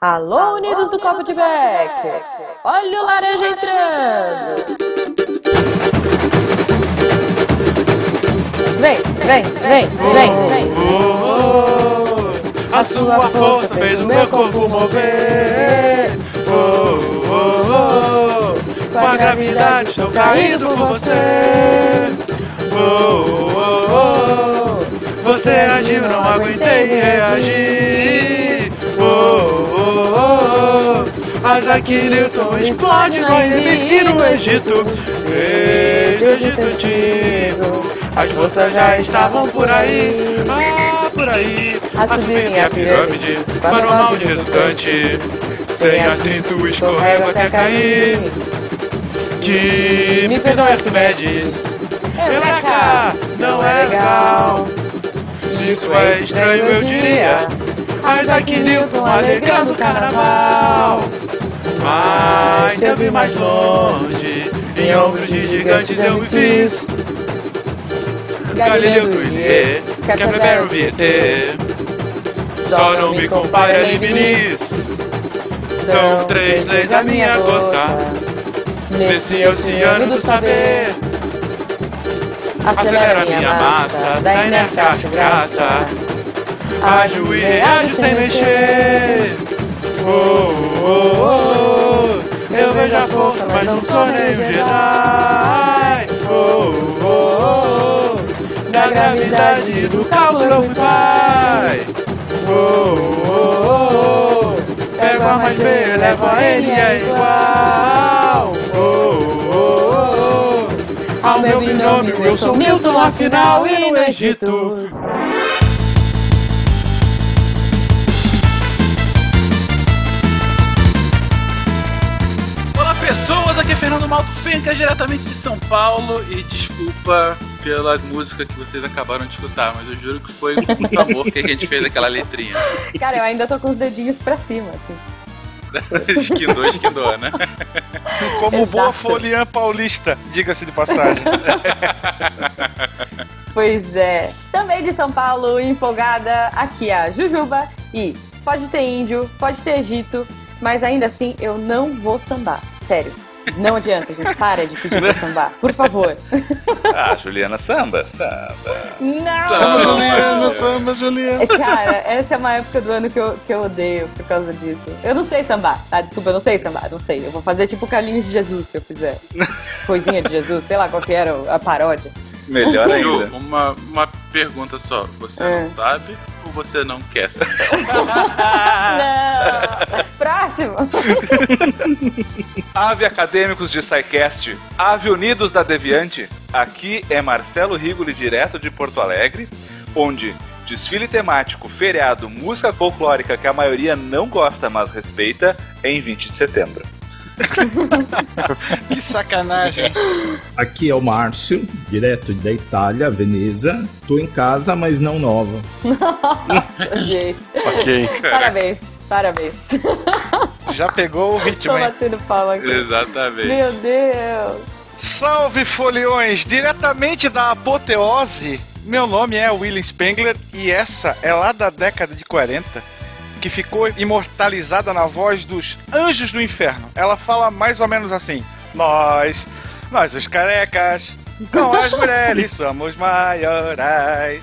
Alô, Unidos do Copo de Beck! Olha o laranja entrando! Vem, vem, vem, vem, vem! A sua força fez o meu corpo mover. Oh, oh, oh. Com a gravidade estou caindo por você. Oh, oh, oh. Você agiu, não aguentei reagir. Oh. Isaac Newton explode no e no Egito. Desde o Egito antigo. As forças já estavam por aí. Ah, por aí. A subir minha pirâmide, para o mal de resultante. Sem atrito escorrego até cair. Que me perdoe Arquimedes. Eureka! Não é legal. Isso é estranho, eu diria. Isaac Newton alegrando o carnaval. Mas eu vi mais longe. Em ombros de gigantes eu me fiz. Galileu Galileu, Kepler Viete. Só não me compare a Leibniz. São três leis a minha gota. Nesse oceano do saber. Acelera minha massa, da inércia acho graça. Ajo e reajo sem mexer. Oh, oh, oh, Eu vejo a força, mas não sou nem um Jedi. Oh, oh, oh, Da gravidade do cálculo eu fui pai. Oh, oh, oh, Pego a mais B, levo a N é igual. Oh, oh, oh, Ao meu binômio eu sou Milton, afinal, e no Egito. Pessoas, aqui é Fernando Malto Fenca, diretamente de São Paulo e desculpa pela música que vocês acabaram de escutar, mas eu juro que foi com muito amor que a gente fez aquela letrinha. Cara, eu ainda tô com os dedinhos pra cima, assim. esquindou, esquindou, né? Como boa Exato. foliã paulista, diga-se de passagem. Pois é. Também de São Paulo, empolgada, aqui é a Jujuba. E pode ter índio, pode ter Egito, mas ainda assim eu não vou sambar. Sério. Não adianta, gente. Para de pedir pra sambar. Por favor. Ah, Juliana, samba, samba. Não! Samba Juliana, samba Juliana. É, Cara, essa é uma época do ano que eu, que eu odeio por causa disso. Eu não sei sambar, tá? Desculpa, eu não sei sambar, não sei. Eu vou fazer tipo Carlinhos de Jesus se eu fizer. Coisinha de Jesus, sei lá qual que era a paródia. Melhor ainda. Ju, uma, uma pergunta só. Você É. não sabe ou você não quer saber? Não! Próximo! Ave Acadêmicos de SciCast, Ave Unidos da Deviante. Aqui é Marcelo Rigoli, direto de Porto Alegre, onde desfile temático, feriado, música folclórica que a maioria não gosta, mas respeita, é em 20 de setembro. Que sacanagem. Aqui é o Márcio, direto da Itália, Veneza. Tô em casa, mas não nova. Gente, ok. parabéns, parabéns. Já pegou o ritmo, Tô hein? batendo palma aqui. Exatamente. Meu Deus! Salve foliões, diretamente da apoteose. Meu nome é William Spengler e essa é lá da década de 40, que ficou imortalizada na voz dos Anjos do Inferno. Ela fala mais ou menos assim: Nós, nós os carecas, com as mulheres somos maiorais.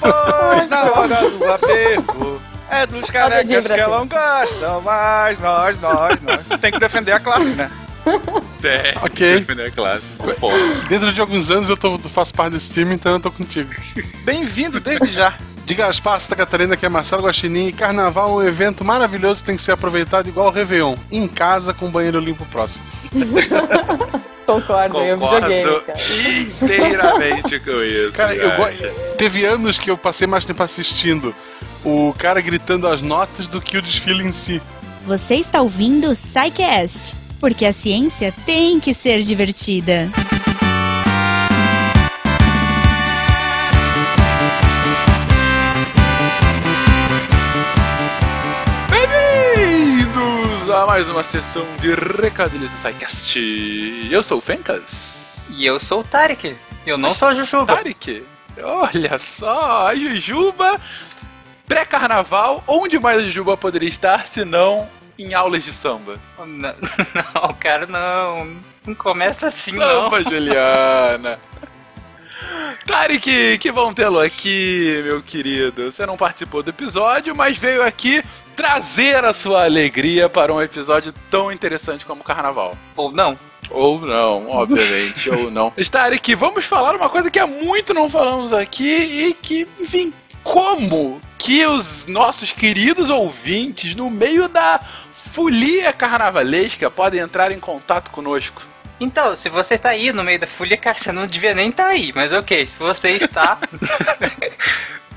Pois na hora do aperto é dos carecas que não gostam mais. Nós, nós, nós. Tem que defender a classe, né? É, Ok. É claro. Dentro de alguns anos eu tô, faço parte desse time, então eu tô contigo. Bem-vindo desde já. Diga as passas da Catarina que é Marcelo Guaxinim e Carnaval é um evento maravilhoso que tem que ser aproveitado igual o Réveillon, em casa com banheiro limpo próximo. Concordo, eu Concordo videogame, cara. inteiramente com isso. Cara, eu teve anos que eu passei mais tempo assistindo o cara gritando as notas do que o desfile em si. Você está ouvindo o SciCast, porque a ciência tem que ser divertida. Bem-vindos mais uma sessão de recadilhos do SciCast. Eu sou o Fencas. E eu sou o Tarek. Eu não sou a Jujuba. Tarek. Olha só, a Jujuba pré-carnaval, onde mais a Jujuba poderia estar se não em aulas de samba? Não, não, cara, não. Não começa assim, Samba, não. Juliana. Tarek, que bom tê-lo aqui, meu querido. Você não participou do episódio, mas veio aqui trazer a sua alegria para um episódio tão interessante como o Carnaval. Ou não. Ou não, obviamente, ou não. Tarek, vamos falar uma coisa que há muito não falamos aqui e que, enfim, como que os nossos queridos ouvintes, no meio da folia carnavalesca, podem entrar em contato conosco? Então, se você tá aí no meio da folha, cara, você não devia nem estar tá aí. Mas ok, se você está.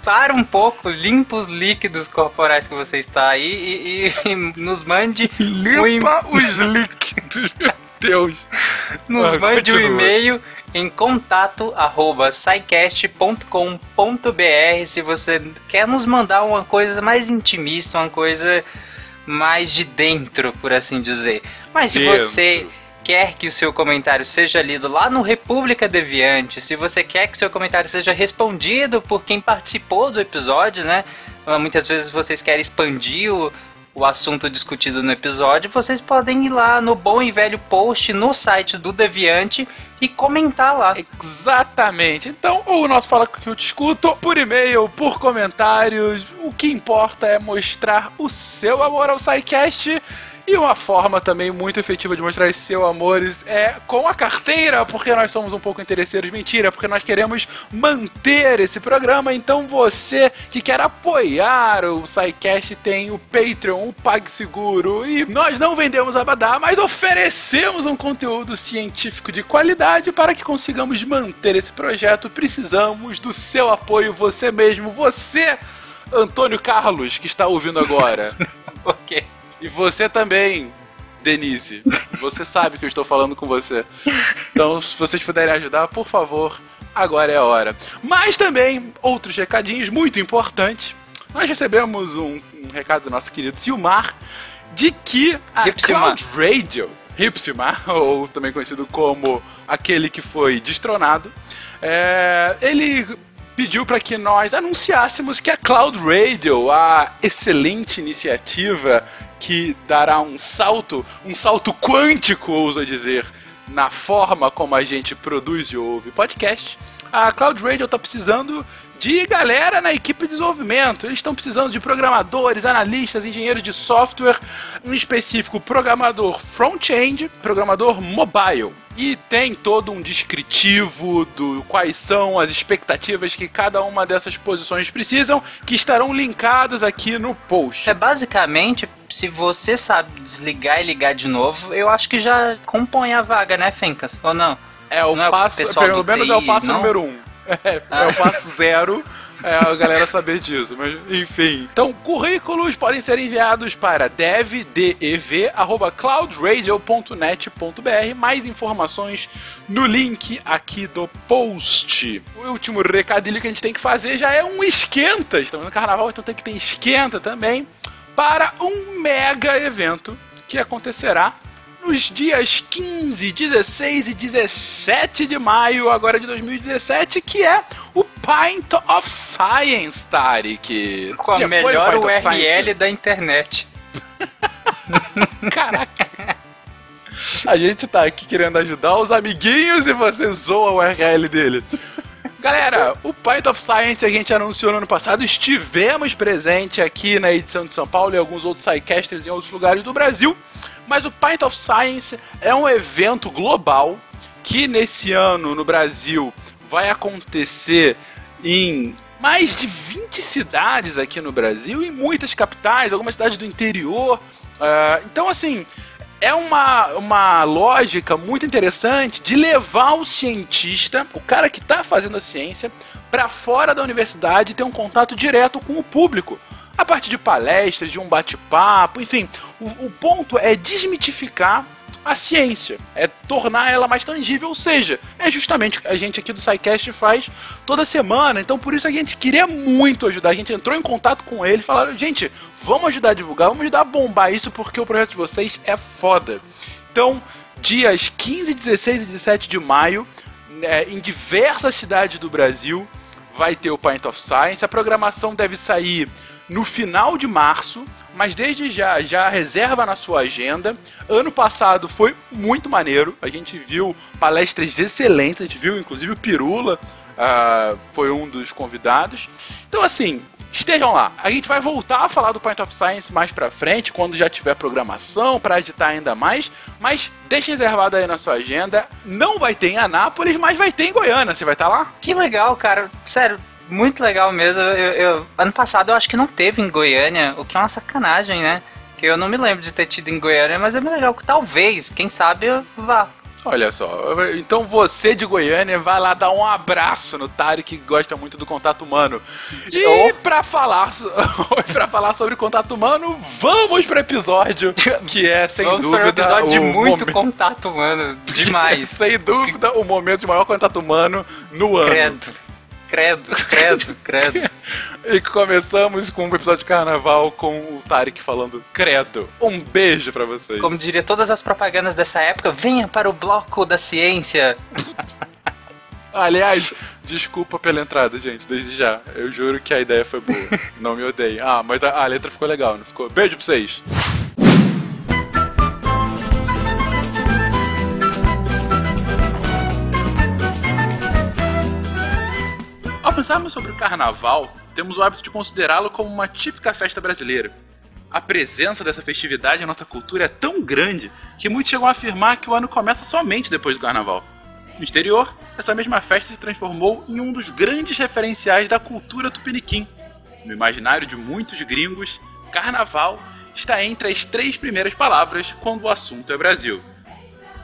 para um pouco, limpa os líquidos corporais que você está aí e, e, e nos mande. Limpa um... os líquidos, meu Deus! Nos ah, mande um e-mail em contato arroba se você quer nos mandar uma coisa mais intimista, uma coisa mais de dentro, por assim dizer. Mas se dentro. você quer que o seu comentário seja lido lá no República Deviante, se você quer que seu comentário seja respondido por quem participou do episódio, né? Muitas vezes vocês querem expandir o, o assunto discutido no episódio, vocês podem ir lá no bom e velho post no site do Deviante e comentar lá. Exatamente. Então, o nosso Fala que eu discuto por e-mail, por comentários. O que importa é mostrar o seu amor ao SciCast e uma forma também muito efetiva de mostrar esse seu amores é com a carteira, porque nós somos um pouco interesseiros. Mentira, porque nós queremos manter esse programa. Então você que quer apoiar o SciCast tem o Patreon, o PagSeguro. E nós não vendemos abadá, mas oferecemos um conteúdo científico de qualidade para que consigamos manter esse projeto. Precisamos do seu apoio, você mesmo, você, Antônio Carlos, que está ouvindo agora. ok. E você também, Denise. Você sabe que eu estou falando com você. Então, se vocês puderem ajudar, por favor, agora é a hora. Mas também, outros recadinhos muito importantes. Nós recebemos um, um recado do nosso querido Silmar de que a Cloud Radio, Hipsimar, ou também conhecido como aquele que foi destronado, é, ele pediu para que nós anunciássemos que a Cloud Radio, a excelente iniciativa que dará um salto, um salto quântico, ouso dizer, na forma como a gente produz e ouve podcast. A Cloud Radio está precisando de galera na equipe de desenvolvimento. Eles estão precisando de programadores, analistas, engenheiros de software, em específico programador front-end, programador mobile. E tem todo um descritivo do quais são as expectativas que cada uma dessas posições precisam, que estarão linkadas aqui no post. É basicamente, se você sabe desligar e ligar de novo, eu acho que já compõe a vaga, né, Fencas? Ou não? É o não passo, é o pelo menos TI, é o passo não? número um. É, ah. é o passo zero é a galera saber disso, mas enfim. Então, currículos podem ser enviados para devdev@cloudradio.net.br. Mais informações no link aqui do post. O último recadilho que a gente tem que fazer já é um esquenta. Estamos no carnaval, então tem que ter esquenta também para um mega evento que acontecerá nos dias 15, 16 e 17 de maio agora de 2017, que é o Pint of Science, Tarek. Com a melhor URL da internet. Caraca. A gente tá aqui querendo ajudar os amiguinhos e você zoa a URL dele. Galera, o Pint of Science a gente anunciou no ano passado, estivemos presente aqui na edição de São Paulo e alguns outros sidecasters em outros lugares do Brasil. Mas o Pint of Science é um evento global que nesse ano no Brasil vai acontecer em mais de 20 cidades aqui no Brasil e muitas capitais, algumas cidades do interior. Uh, então, assim, é uma, uma lógica muito interessante de levar o cientista, o cara que está fazendo a ciência, para fora da universidade e ter um contato direto com o público a partir de palestras, de um bate-papo, enfim. O, o ponto é desmitificar a ciência, é tornar ela mais tangível, ou seja, é justamente o que a gente aqui do SciCast faz toda semana, então por isso a gente queria muito ajudar, a gente entrou em contato com ele falaram, gente, vamos ajudar a divulgar, vamos ajudar a bombar isso porque o projeto de vocês é foda. Então, dias 15, 16 e 17 de maio, é, em diversas cidades do Brasil, vai ter o Pint of Science, a programação deve sair no final de março, mas desde já, já reserva na sua agenda. Ano passado foi muito maneiro, a gente viu palestras excelentes, a gente viu inclusive o Pirula, uh, foi um dos convidados. Então, assim, estejam lá. A gente vai voltar a falar do Point of Science mais pra frente, quando já tiver programação, para editar ainda mais. Mas deixe reservado aí na sua agenda. Não vai ter em Anápolis, mas vai ter em Goiânia. Você vai estar tá lá? Que legal, cara. Sério, muito legal mesmo. Eu, eu, ano passado eu acho que não teve em Goiânia, o que é uma sacanagem, né? Que eu não me lembro de ter tido em Goiânia, mas é bem legal que talvez, quem sabe, eu vá. Olha só, então você de Goiânia vai lá dar um abraço no Tari que gosta muito do contato humano. E oh. para falar para falar sobre contato humano, vamos para episódio que é sem vamos dúvida episódio de muito momento... contato humano, demais. sem dúvida o momento de maior contato humano no ano. Credo. Credo, credo, credo. e começamos com um episódio de carnaval com o Tarek falando credo. Um beijo para vocês. Como diria todas as propagandas dessa época, venha para o bloco da ciência. Aliás, desculpa pela entrada, gente, desde já. Eu juro que a ideia foi boa. Não me odeiem. Ah, mas a, a letra ficou legal, não ficou? Beijo pra vocês. Pensarmos sobre o carnaval, temos o hábito de considerá-lo como uma típica festa brasileira. A presença dessa festividade em nossa cultura é tão grande que muitos chegam a afirmar que o ano começa somente depois do carnaval. No exterior, essa mesma festa se transformou em um dos grandes referenciais da cultura tupiniquim. No imaginário de muitos gringos, carnaval está entre as três primeiras palavras quando o assunto é Brasil.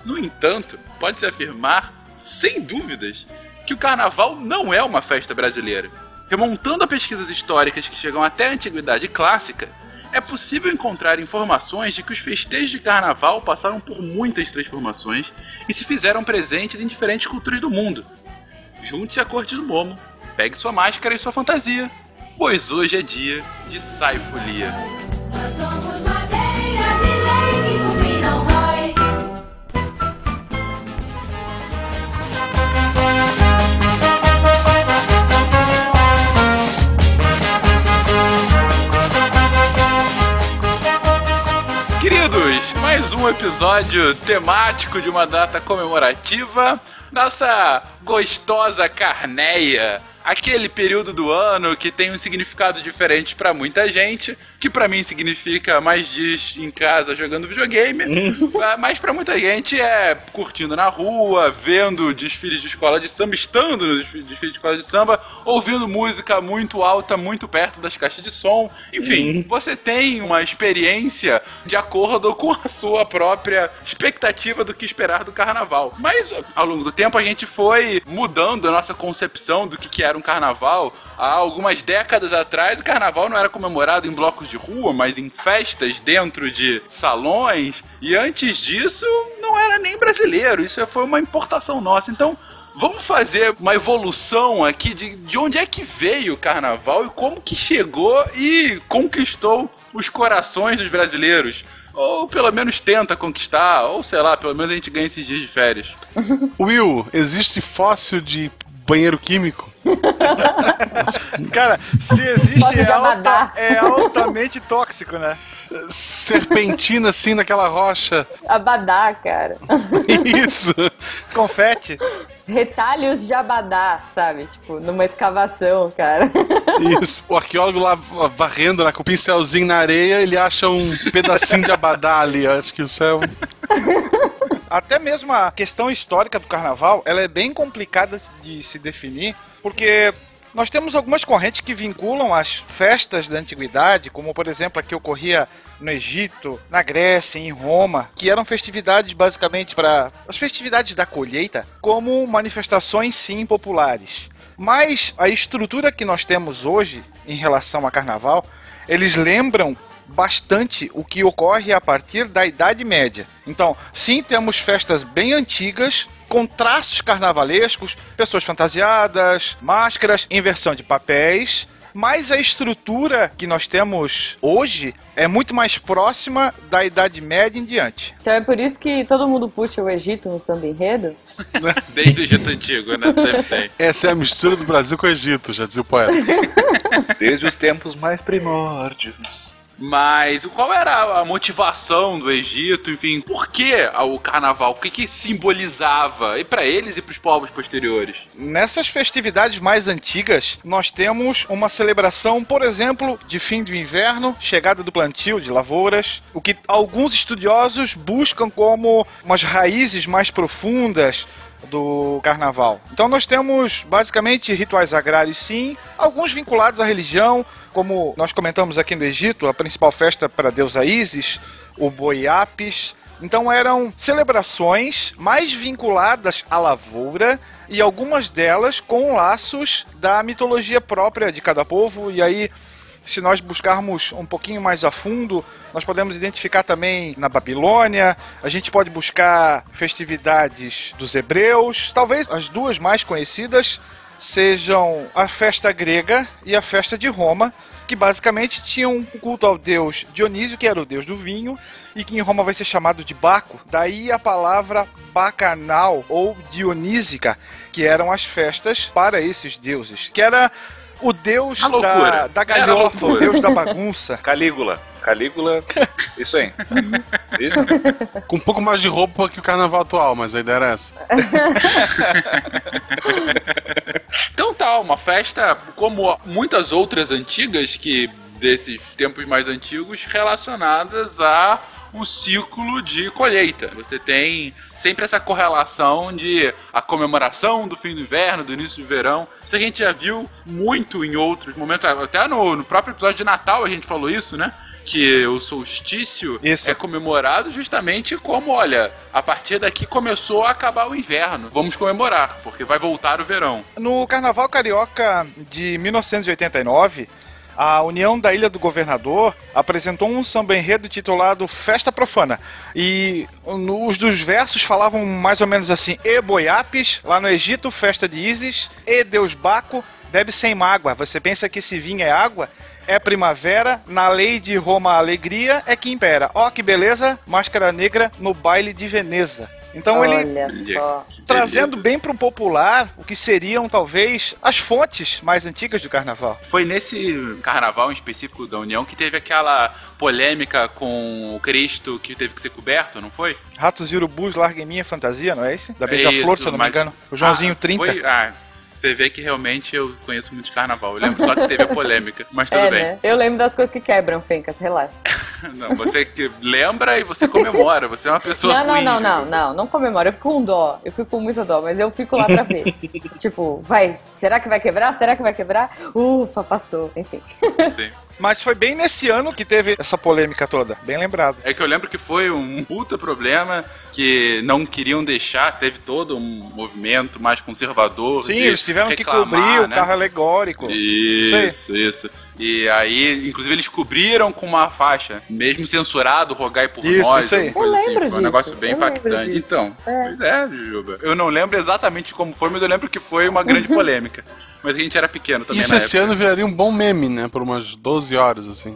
No entanto, pode-se afirmar, sem dúvidas, que o carnaval não é uma festa brasileira. Remontando a pesquisas históricas que chegam até a antiguidade clássica, é possível encontrar informações de que os festejos de carnaval passaram por muitas transformações e se fizeram presentes em diferentes culturas do mundo. Junte-se à corte do Momo, pegue sua máscara e sua fantasia, pois hoje é dia de saifolia. Mais um episódio temático de uma data comemorativa. Nossa gostosa carneia aquele período do ano que tem um significado diferente para muita gente, que para mim significa mais dias em casa jogando videogame, ah, mas para muita gente é curtindo na rua, vendo desfiles de escola de samba, estando no desfile de escola de samba, ouvindo música muito alta, muito perto das caixas de som. Enfim, uhum. você tem uma experiência de acordo com a sua própria expectativa do que esperar do carnaval. Mas ao longo do tempo a gente foi mudando a nossa concepção do que, que era era um carnaval. Há algumas décadas atrás, o carnaval não era comemorado em blocos de rua, mas em festas dentro de salões. E antes disso, não era nem brasileiro. Isso foi uma importação nossa. Então, vamos fazer uma evolução aqui de, de onde é que veio o carnaval e como que chegou e conquistou os corações dos brasileiros. Ou pelo menos tenta conquistar, ou sei lá, pelo menos a gente ganha esses dias de férias. Will, existe fóssil de banheiro químico? Cara, se existe é, alta, é altamente tóxico, né? Serpentina assim naquela rocha. Abadá, cara. Isso. Confete. Retalhos de abadá, sabe? Tipo, numa escavação, cara. Isso. O arqueólogo lá varrendo lá com o pincelzinho na areia, ele acha um pedacinho de abadá ali. Acho que isso é um... Até mesmo a questão histórica do carnaval, ela é bem complicada de se definir, porque nós temos algumas correntes que vinculam as festas da antiguidade, como por exemplo a que ocorria no Egito, na Grécia, em Roma, que eram festividades basicamente para as festividades da colheita, como manifestações sim populares. Mas a estrutura que nós temos hoje em relação a carnaval, eles lembram bastante o que ocorre a partir da Idade Média. Então, sim, temos festas bem antigas, com traços carnavalescos, pessoas fantasiadas, máscaras, inversão de papéis, mas a estrutura que nós temos hoje é muito mais próxima da Idade Média em diante. Então é por isso que todo mundo puxa o Egito no samba enredo? Desde o Egito Antigo, né? Sempre tem. Essa é a mistura do Brasil com o Egito, já dizia o poeta. Desde os tempos mais primórdios. Mas qual era a motivação do Egito? Enfim, por que o carnaval? O que, que simbolizava? E para eles e para os povos posteriores? Nessas festividades mais antigas, nós temos uma celebração, por exemplo, de fim do inverno, chegada do plantio de lavouras, o que alguns estudiosos buscam como umas raízes mais profundas do carnaval. Então nós temos basicamente rituais agrários sim, alguns vinculados à religião, como nós comentamos aqui no Egito, a principal festa para a deusa Isis, o Boi Apis. Então eram celebrações mais vinculadas à lavoura e algumas delas com laços da mitologia própria de cada povo. E aí, se nós buscarmos um pouquinho mais a fundo, nós podemos identificar também na Babilônia, a gente pode buscar festividades dos hebreus, talvez as duas mais conhecidas sejam a festa grega e a festa de Roma, que basicamente tinham um culto ao deus Dionísio, que era o deus do vinho, e que em Roma vai ser chamado de Baco. Daí a palavra bacanal ou dionísica, que eram as festas para esses deuses, que era o deus da, da galhofa, o deus da bagunça. Calígula. Calígula, isso aí. Isso? Com um pouco mais de roupa que o carnaval atual, mas a ideia era essa. então tá, uma festa como muitas outras antigas que desses tempos mais antigos relacionadas a o ciclo de colheita. Você tem sempre essa correlação de a comemoração do fim do inverno, do início do verão. Isso a gente já viu muito em outros momentos, até no, no próprio episódio de Natal a gente falou isso, né? que o solstício Isso. é comemorado justamente como, olha, a partir daqui começou a acabar o inverno. Vamos comemorar, porque vai voltar o verão. No Carnaval Carioca de 1989, a União da Ilha do Governador apresentou um samba enredo titulado Festa Profana. E os dos versos falavam mais ou menos assim: E Boiapes, lá no Egito, festa de Isis, E Deus Baco, bebe sem mágoa. Você pensa que esse vinho é água? É primavera, na lei de Roma a alegria é que impera. Ó que beleza, máscara negra no baile de Veneza. Então ele Olha só. trazendo bem para o popular o que seriam talvez as fontes mais antigas do carnaval. Foi nesse carnaval em específico da União que teve aquela polêmica com o Cristo que teve que ser coberto, não foi? Ratos e urubus, larguem minha fantasia, não é esse? Da É Beija-Flor, isso, se eu não mas- me engano. O Joãozinho Ah, 30. foi- ah, você vê que realmente eu conheço muito de carnaval. Eu lembro só que teve a polêmica, mas tudo É, bem. né? Eu lembro das coisas que quebram, Fencas, relaxa. Não, você que lembra e você comemora. Você é uma pessoa Não, não, ruim, não, né? não, não, não comemoro. Eu fico com dó. Eu fico com muito dó, mas eu fico lá pra ver. tipo, vai, será que vai quebrar? Será que vai quebrar? Ufa, passou. Enfim. Sim. Mas foi bem nesse ano que teve essa polêmica toda. Bem lembrado. É que eu lembro que foi um puta problema que não queriam deixar, teve todo um movimento mais conservador. Sim, de eles tiveram que reclamar, cobrir o né? carro alegórico. Isso, isso. E aí, inclusive, eles cobriram com uma faixa, mesmo censurado, rogai por Isso, nós. isso aí. Eu lembro assim. Foi um disso, negócio bem impactante. disso. Então, É. pois é, Jujuba. Eu não lembro exatamente como foi, mas eu lembro que foi uma grande polêmica. Mas a gente era pequeno também Isso na esse época. ano viraria um bom meme, né? Por umas 12 horas, assim.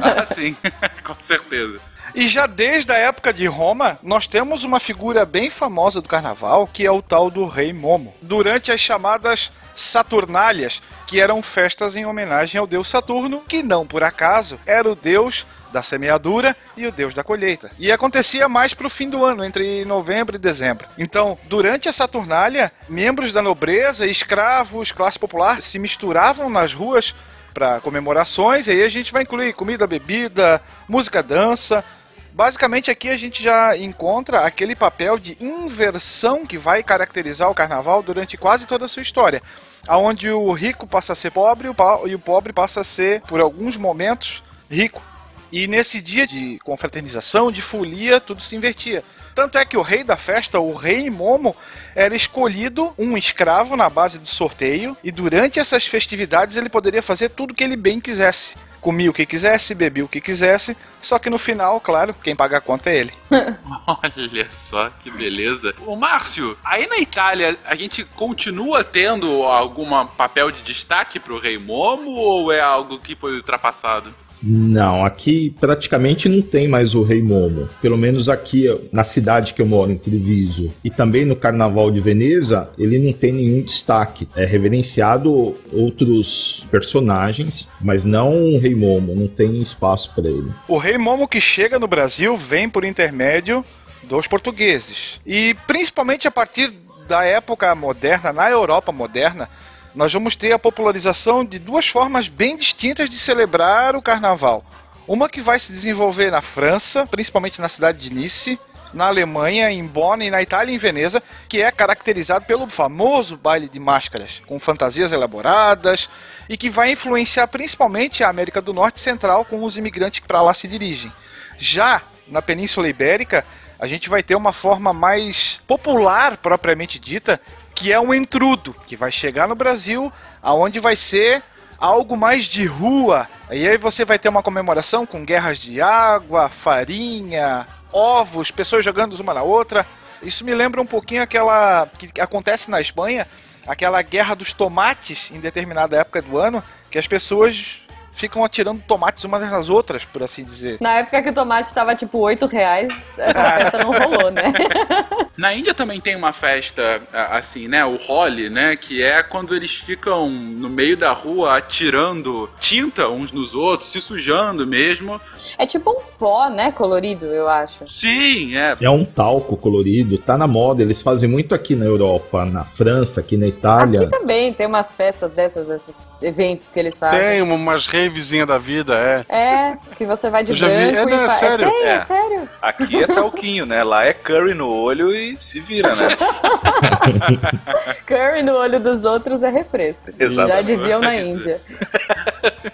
Ah, sim, com certeza. E já desde a época de Roma, nós temos uma figura bem famosa do carnaval, que é o tal do Rei Momo. Durante as chamadas Saturnálias, que eram festas em homenagem ao deus Saturno, que não por acaso era o deus da semeadura e o deus da colheita. E acontecia mais pro fim do ano, entre novembro e dezembro. Então, durante a Saturnália, membros da nobreza, escravos, classe popular se misturavam nas ruas para comemorações, e aí a gente vai incluir comida, bebida, música, dança. Basicamente aqui a gente já encontra aquele papel de inversão que vai caracterizar o carnaval durante quase toda a sua história. Aonde o rico passa a ser pobre e o pobre passa a ser, por alguns momentos, rico. E nesse dia de confraternização, de folia, tudo se invertia. Tanto é que o rei da festa, o rei Momo, era escolhido um escravo na base de sorteio, e durante essas festividades ele poderia fazer tudo o que ele bem quisesse. comia o que quisesse, bebia o que quisesse, só que no final, claro, quem paga a conta é ele. Olha só que beleza. O Márcio, aí na Itália a gente continua tendo algum papel de destaque pro Rei Momo ou é algo que foi ultrapassado? Não, aqui praticamente não tem mais o Rei Momo. Pelo menos aqui na cidade que eu moro, em Treviso, e também no Carnaval de Veneza, ele não tem nenhum destaque. É reverenciado outros personagens, mas não o Rei Momo, não tem espaço para ele. O Rei Momo que chega no Brasil vem por intermédio dos portugueses. E principalmente a partir da época moderna, na Europa moderna, nós vamos ter a popularização de duas formas bem distintas de celebrar o carnaval. Uma que vai se desenvolver na França, principalmente na cidade de Nice, na Alemanha, em Bonn e na Itália, em Veneza, que é caracterizado pelo famoso baile de máscaras, com fantasias elaboradas e que vai influenciar principalmente a América do Norte e Central com os imigrantes que para lá se dirigem. Já na Península Ibérica, a gente vai ter uma forma mais popular propriamente dita, que é um entrudo, que vai chegar no Brasil, aonde vai ser algo mais de rua. E aí você vai ter uma comemoração com guerras de água, farinha, ovos, pessoas jogando uma na outra. Isso me lembra um pouquinho aquela que acontece na Espanha, aquela guerra dos tomates em determinada época do ano, que as pessoas ficam atirando tomates umas nas outras, por assim dizer. Na época que o tomate estava tipo 8 reais, essa festa não rolou, né? Na Índia também tem uma festa, assim, né? O Holi, né? Que é quando eles ficam no meio da rua atirando tinta uns nos outros, se sujando mesmo. É tipo um pó, né? Colorido, eu acho. Sim, é. É um talco colorido, tá na moda. Eles fazem muito aqui na Europa, na França, aqui na Itália. Aqui também tem umas festas dessas, esses eventos que eles fazem. Tem umas ravezinha da vida, é. É, que você vai de Eu branco vi. É, e não, é fa- sério. Tem, é É. sério. Aqui é talquinho, né? Lá é curry no olho e se vira, né? Curry no olho dos outros é refresco. Exato. Já diziam na Índia.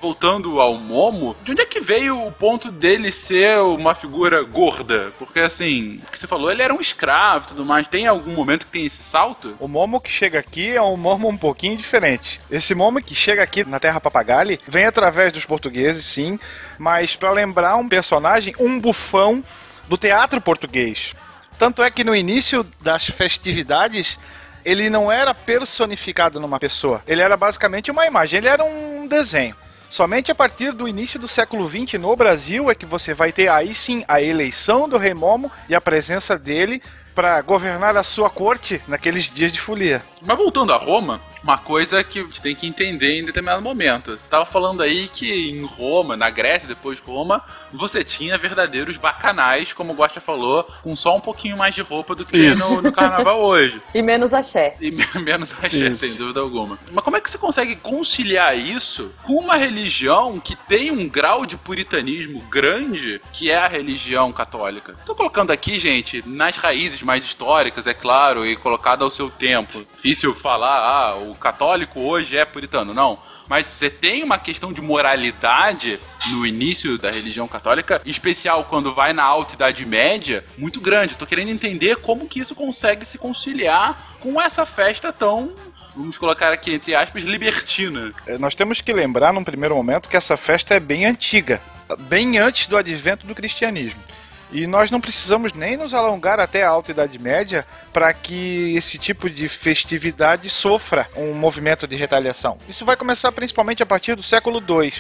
Voltando ao Momo, de onde é que veio o ponto dele ser uma figura gorda? Porque assim, o que você falou, ele era um escravo e tudo mais. Tem algum momento que tem esse salto? O Momo que chega aqui é um Momo um pouquinho diferente. Esse Momo que chega aqui na Terra Papagali vem através dos portugueses, sim, mas para lembrar um personagem, um bufão do teatro português. Tanto é que no início das festividades ele não era personificado numa pessoa, ele era basicamente uma imagem, ele era um desenho. Somente a partir do início do século XX no Brasil é que você vai ter aí sim a eleição do Rei Momo e a presença dele para governar a sua corte naqueles dias de folia. Mas voltando a Roma, uma coisa que a gente tem que entender em determinado momento. Você estava falando aí que em Roma, na Grécia, depois de Roma, você tinha verdadeiros bacanais, como o Gosta falou, com só um pouquinho mais de roupa do que no, no carnaval hoje. E menos axé. E me- menos axé, Isso. sem dúvida alguma. Mas como é que você consegue conciliar isso com uma religião que tem um grau de puritanismo grande, que é a religião católica? Tô colocando aqui, gente, nas raízes mais históricas, é claro, e colocado ao seu tempo. Difícil falar, ah, o católico hoje é puritano. Não. Mas você tem uma questão de moralidade no início da religião católica, em especial quando vai na alta idade média, muito grande. Eu tô querendo entender como que isso consegue se conciliar com essa festa tão, vamos colocar aqui entre aspas, libertina. Eh, Nós temos que lembrar, num primeiro momento, que essa festa é bem antiga, bem antes do advento do cristianismo. E nós não precisamos nem nos alongar até a Alta Idade Média para que esse tipo de festividade sofra um movimento de retaliação. Isso vai começar principalmente a partir do século II,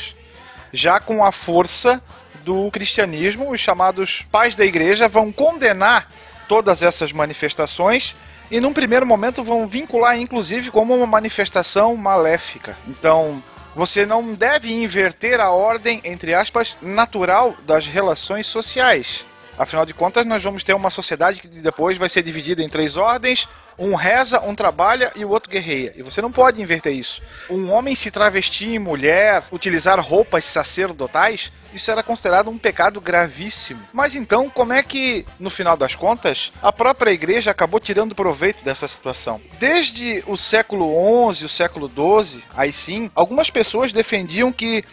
já com a força do cristianismo, os chamados pais da igreja vão condenar todas essas manifestações e num primeiro momento vão vincular inclusive como uma manifestação maléfica. Então, você não deve inverter a ordem, entre aspas, natural das relações sociais. Afinal de contas, nós vamos ter uma sociedade que depois vai ser dividida em três ordens: um reza, um trabalha e o outro guerreia. E você não pode inverter isso. Um homem se travestir em mulher, utilizar roupas sacerdotais, isso era considerado um pecado gravíssimo. Mas então, como é que, no final das contas, a própria igreja acabou tirando proveito dessa situação? Desde o século XI, o século XII, aí sim, algumas pessoas defendiam que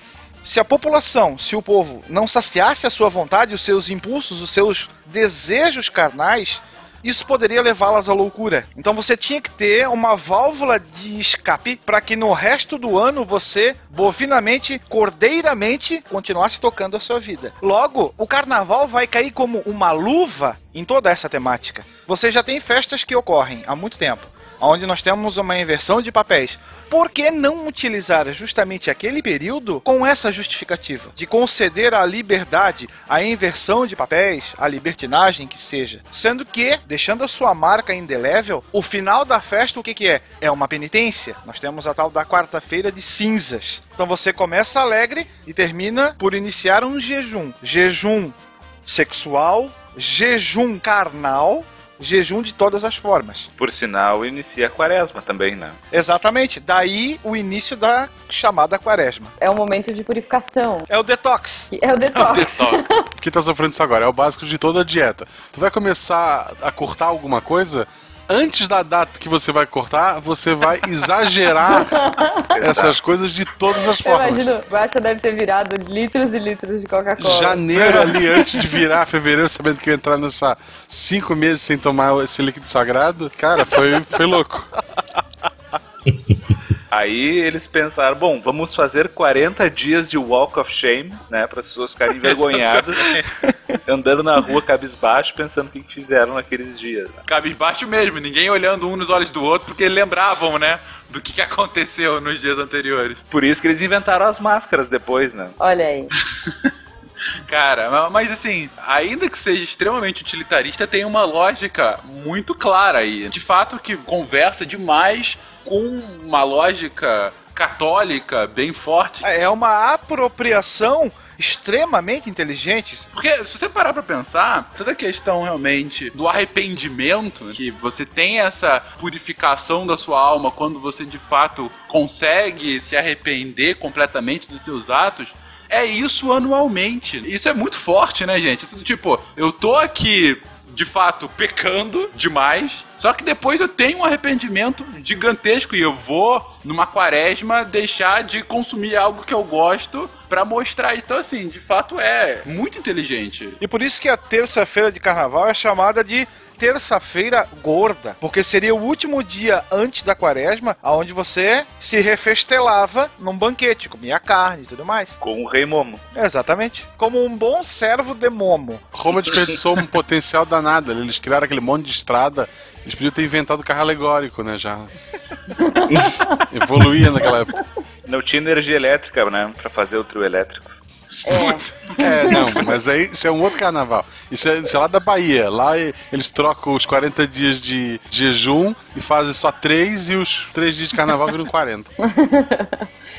se a população, se o povo não saciasse a sua vontade, os seus impulsos, os seus desejos carnais, isso poderia levá-las à loucura. Então você tinha que ter uma válvula de escape para que no resto do ano você, bovinamente, cordeiramente, continuasse tocando a sua vida. Logo, o carnaval vai cair como uma luva em toda essa temática. Você já tem festas que ocorrem há muito tempo, onde nós temos uma inversão de papéis. Por que não utilizar justamente aquele período com essa justificativa? De conceder a liberdade, a inversão de papéis, a libertinagem que seja. Sendo que, deixando a sua marca indelével, o final da festa o que, que é? É uma penitência. Nós temos a tal da quarta-feira de cinzas. Então você começa alegre e termina por iniciar um jejum. Jejum sexual, jejum carnal jejum de todas as formas. Por sinal, inicia a quaresma também, né? Exatamente. Daí o início da chamada quaresma. É um momento de purificação. É o detox. É o detox. É o detox. Quem tá sofrendo isso agora é o básico de toda a dieta. Tu vai começar a cortar alguma coisa, antes da data que você vai cortar, você vai exagerar essas coisas de todas as formas. Eu imagino, Baixa deve ter virado litros e litros de Coca-Cola. Janeiro ali, antes de virar fevereiro, sabendo que eu ia entrar nessa cinco meses sem tomar esse líquido sagrado, cara, foi, foi louco. Aí eles pensaram, bom, vamos fazer 40 dias de Walk of Shame, né, para as pessoas ficarem envergonhadas, andando na rua cabisbaixo, pensando o que fizeram naqueles dias. Né? Cabisbaixo mesmo, ninguém olhando um nos olhos do outro, porque lembravam, né, do que aconteceu nos dias anteriores. Por isso que eles inventaram as máscaras depois, né? Olha aí. Cara, mas assim, ainda que seja extremamente utilitarista, tem uma lógica muito clara aí. De fato, que conversa demais com uma lógica católica bem forte. É uma apropriação extremamente inteligente. Porque se você parar pra pensar, toda a questão realmente do arrependimento, que você tem essa purificação da sua alma quando você de fato consegue se arrepender completamente dos seus atos, é isso anualmente. Isso é muito forte, né, gente? Isso, tipo, eu tô aqui de fato, pecando demais. Só que depois eu tenho um arrependimento gigantesco e eu vou, numa quaresma, deixar de consumir algo que eu gosto para mostrar. Então, assim, de fato é muito inteligente. E por isso que a terça-feira de carnaval é chamada de terça-feira gorda, porque seria o último dia antes da quaresma, onde você se refestelava num banquete, comia carne e tudo mais. Com o rei Momo. Exatamente. Como um bom servo de Momo. Roma desperdiçou um potencial danado. Eles criaram aquele monte de estrada. Eles podiam ter inventado carro alegórico, né? Já. Evoluía naquela época. Não tinha energia elétrica, né? Pra fazer o trio elétrico. É. é, não, mas aí isso é um outro carnaval. Isso é, isso é lá da Bahia. Lá eles trocam os 40 dias de jejum e fazem só 3 e os 3 dias de carnaval viram 40.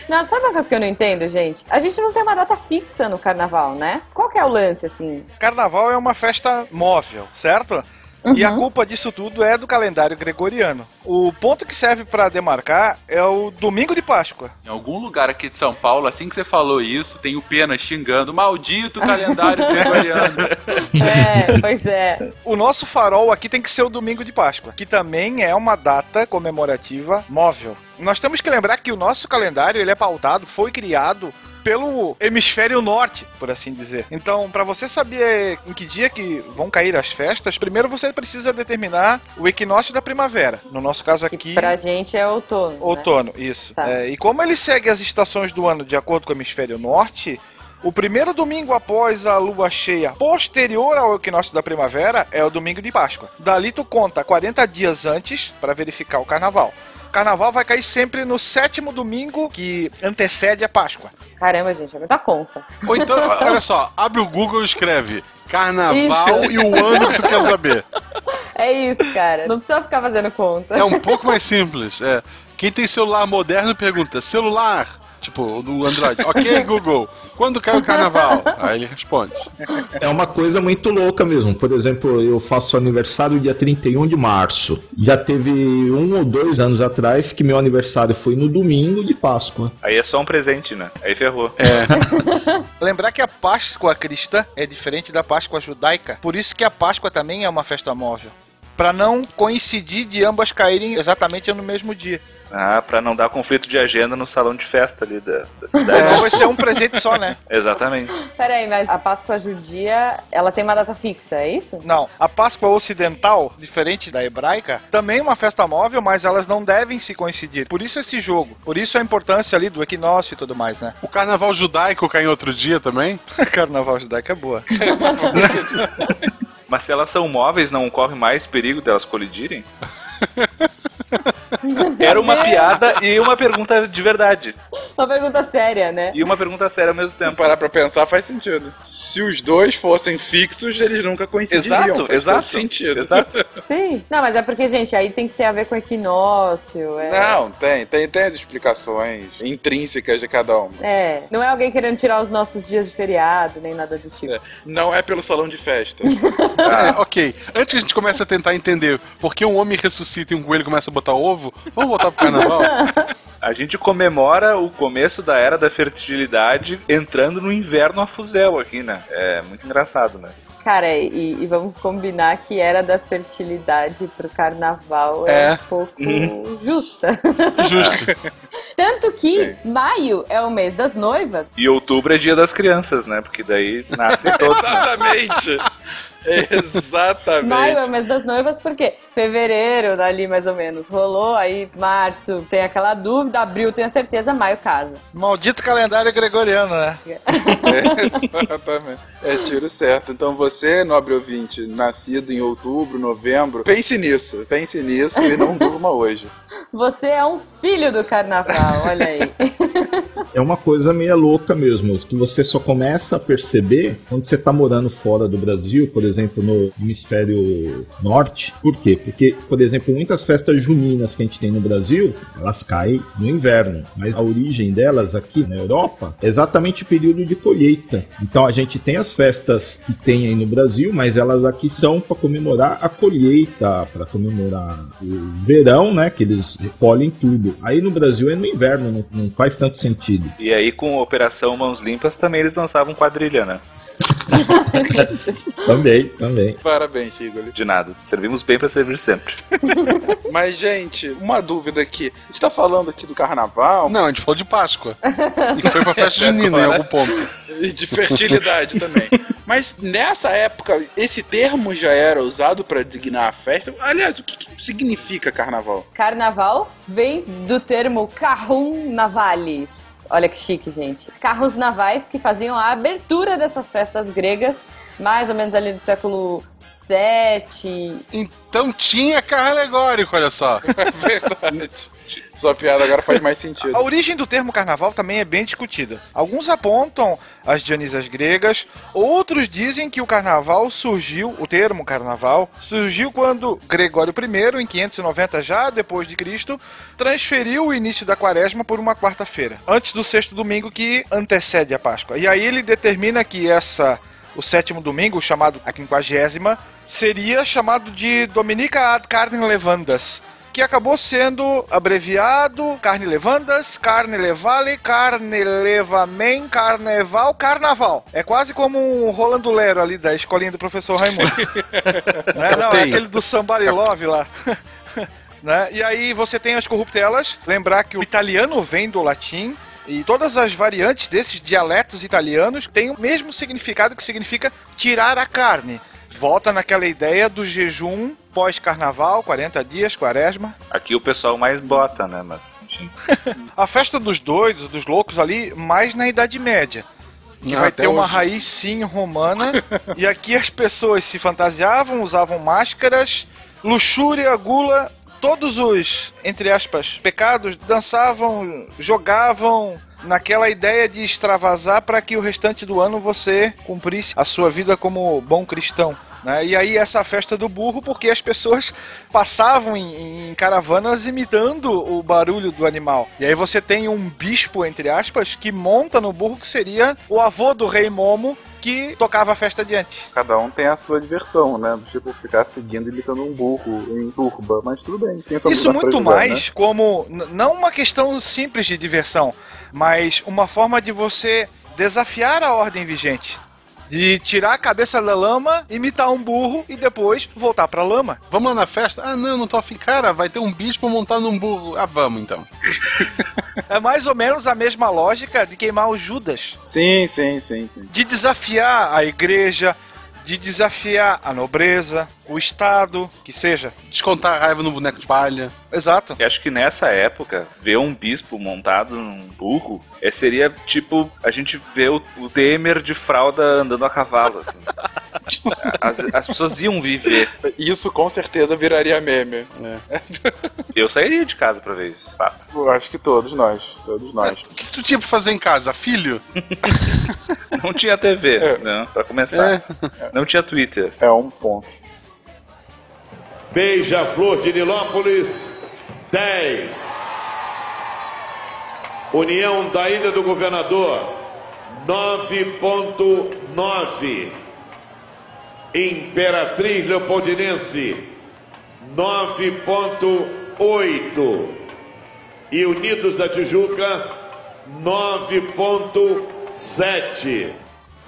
Não, sabe uma coisa que eu não entendo, gente? A gente não tem uma data fixa no carnaval, né? Qual que é o lance, assim? Carnaval é uma festa móvel, certo? Uhum. E a uhum. culpa disso tudo é do calendário gregoriano. O ponto que serve para demarcar é o domingo de Páscoa. Em algum lugar aqui de São Paulo, assim que você falou isso, tem o Pena xingando: maldito calendário gregoriano. É, pois é. O nosso farol aqui tem que ser o domingo de Páscoa, que também é uma data comemorativa móvel. Nós temos que lembrar que o nosso calendário ele é pautado, foi criado pelo hemisfério norte, por assim dizer. Então, para você saber em que dia que vão cair as festas, primeiro você precisa determinar o equinócio da primavera. No nosso caso aqui. Que pra gente é outono. Né? Outono, né? isso. Tá. É, e como ele segue as estações do ano de acordo com o hemisfério norte, o primeiro domingo após a lua cheia, posterior ao equinócio da primavera, é o domingo de Páscoa. Dali tu conta 40 dias antes para verificar o carnaval carnaval vai cair sempre no sétimo domingo que antecede a Páscoa. Caramba, gente, vai dar conta. Ou então, olha só, abre o Google e escreve carnaval isso. e o ano que tu quer saber. É isso, cara. Não precisa ficar fazendo conta. É um pouco mais simples. É. Quem tem celular moderno pergunta: celular? Tipo, do Android. Ok, Google. Quando cai o carnaval? Aí ele responde. É uma coisa muito louca mesmo. Por exemplo, eu faço aniversário dia 31 de março. Já teve um ou dois anos atrás que meu aniversário foi no domingo de Páscoa. Aí é só um presente, né? Aí ferrou. É. Lembrar que a Páscoa cristã é diferente da Páscoa judaica. Por isso que a Páscoa também é uma festa móvel. para não coincidir de ambas caírem exatamente no mesmo dia. Ah, pra não dar conflito de agenda no salão de festa ali da, da cidade. Então vai ser um presente só, né? Exatamente. Peraí, mas a Páscoa judia, ela tem uma data fixa, é isso? Não, a Páscoa ocidental, diferente da hebraica, também é uma festa móvel, mas elas não devem se coincidir. Por isso esse jogo, por isso a importância ali do equinócio e tudo mais, né? O carnaval judaico cai em outro dia também? Carnaval judaico é boa. Mas se elas são móveis, não corre mais perigo delas colidirem? Era uma piada e uma pergunta de verdade. Uma pergunta séria, né? E uma pergunta séria ao mesmo Se tempo. parar pra pensar, faz sentido. Se os dois fossem fixos, eles nunca coincidiriam. Exato, faz exato. sentido. Exato. Sim. Não, mas é porque, gente, aí tem que ter a ver com equinócio. É... Não, tem, tem, tem as explicações intrínsecas de cada uma. É, não é alguém querendo tirar os nossos dias de feriado, nem nada do tipo. É, Não é pelo salão de festa. É, ok. Antes que a gente comece a tentar entender por que um homem ressuscita e um coelho começa a botar ovo, vamos voltar pro carnaval? A gente comemora o começo da era da fertilidade entrando no inverno a fuzel aqui, né? É muito engraçado, né? Cara, e, e vamos combinar que era da fertilidade pro carnaval é, É. um pouco justa. Justo. Tanto que maio é o mês das noivas. E outubro é dia das crianças, né? Porque daí nascem todos. né? Exatamente. Exatamente. Maio é o mês das noivas, porque fevereiro, ali mais ou menos, rolou, aí março tem aquela dúvida, abril tenho a certeza, maio casa. Maldito calendário gregoriano, né? Exatamente. É tiro certo. Então você, nobre ouvinte, nascido em outubro, novembro, pense nisso. Pense nisso e não durma hoje. Você é um filho do carnaval, olha aí. É uma coisa meio louca mesmo, que você só começa a perceber quando você tá morando fora do Brasil, por exemplo, no hemisfério norte. Por quê? Porque, por exemplo, muitas festas juninas que a gente tem no Brasil, elas caem no inverno, mas a origem delas aqui na Europa é exatamente o período de colheita. Então a gente tem as festas que tem aí no Brasil, mas elas aqui são para comemorar a colheita, para comemorar o verão, né, que eles recolhem tudo. Aí no Brasil é no inverno, não, não faz tanto sentido. E aí, com a Operação Mãos Limpas, também eles lançavam quadrilha, né? Também, também. Parabéns, Igor. De nada. Servimos bem pra servir sempre. Mas, gente, uma dúvida aqui. A gente tá falando aqui do carnaval Não, a gente falou de Páscoa. E foi pra festa junina em algum ponto. e de fertilidade também. Mas nessa época, esse termo já era usado pra designar a festa. Aliás, o que, que significa carnaval? Carnaval vem do termo carrum navalis. Olha que chique, gente. Carros navais que faziam a abertura dessas festas gregas, mais ou menos ali do século VII. Então tinha carro alegórico, olha só. É verdade. Sua piada agora faz mais sentido. A origem do termo carnaval também é bem discutida. Alguns apontam as Dionísias gregas, outros dizem que o carnaval surgiu, o termo carnaval, surgiu quando Gregório I, em 590 já depois de Cristo, transferiu o início da quaresma por uma quarta-feira, antes do sexto domingo que antecede a Páscoa. E aí ele determina que essa o sétimo domingo, chamado a quinquagésima, seria chamado de Dominica ad Carne Levandas, que acabou sendo abreviado Carne Levandas, Carne Levale, Carne Levamen, Carneval, Carnaval. É quase como um Rolando Lero ali da escolinha do professor Raimundo. Né? Não, é aquele do Somebody Love lá. Né? E aí você tem as corruptelas, lembrar que o italiano vem do latim, e todas as variantes desses dialetos italianos têm o mesmo significado que significa tirar a carne. Volta naquela ideia do jejum pós-carnaval, 40 dias, quaresma. Aqui o pessoal mais bota, né? Mas, enfim. A festa dos doidos, dos loucos ali, mais na Idade Média. Que Ah, vai até ter uma hoje. raiz sim romana. e aqui as pessoas se fantasiavam, usavam máscaras, luxúria, gula, todos os, entre aspas, pecados, dançavam, jogavam naquela ideia de extravasar para que o restante do ano você cumprisse a sua vida como bom cristão. né? E aí essa festa do burro, porque as pessoas passavam em, em caravanas imitando o barulho do animal. E aí você tem um bispo, entre aspas, que monta no burro que seria o avô do rei Momo, que tocava a festa adiante. Cada um tem a sua diversão, né? Tipo, ficar seguindo e imitando um burro em turba. Mas tudo bem, Isso muito mais como n- não uma questão simples de diversão, mas uma forma de você desafiar a ordem vigente. De tirar a cabeça da lama, imitar um burro e depois voltar pra lama. Vamos lá na festa? Ah, não, não tô afim. Cara, vai ter um bispo montado num burro. Ah, vamos então. É mais ou menos a mesma lógica de queimar o Judas. Sim, sim, sim, sim. De desafiar a igreja, de desafiar a nobreza, o Estado, que seja. Descontar a raiva no boneco de palha. Exato. Eu acho que nessa época, ver um bispo montado num burro é, seria tipo a gente ver o, o Temer de fralda andando a cavalo. Assim. As, as pessoas iam viver. Isso com certeza viraria meme. Eu sairia de casa pra ver isso. Fato. Eu acho que todos nós, todos nós. O que tu tinha pra fazer em casa? Filho? Não tinha TV, É. né? Pra começar. Não tinha Twitter. É um ponto. Beija-Flor de Nilópolis, 10. União da Ilha do Governador, 9.9. Imperatriz Leopoldinense, 9.8. E Unidos da Tijuca, 9.7.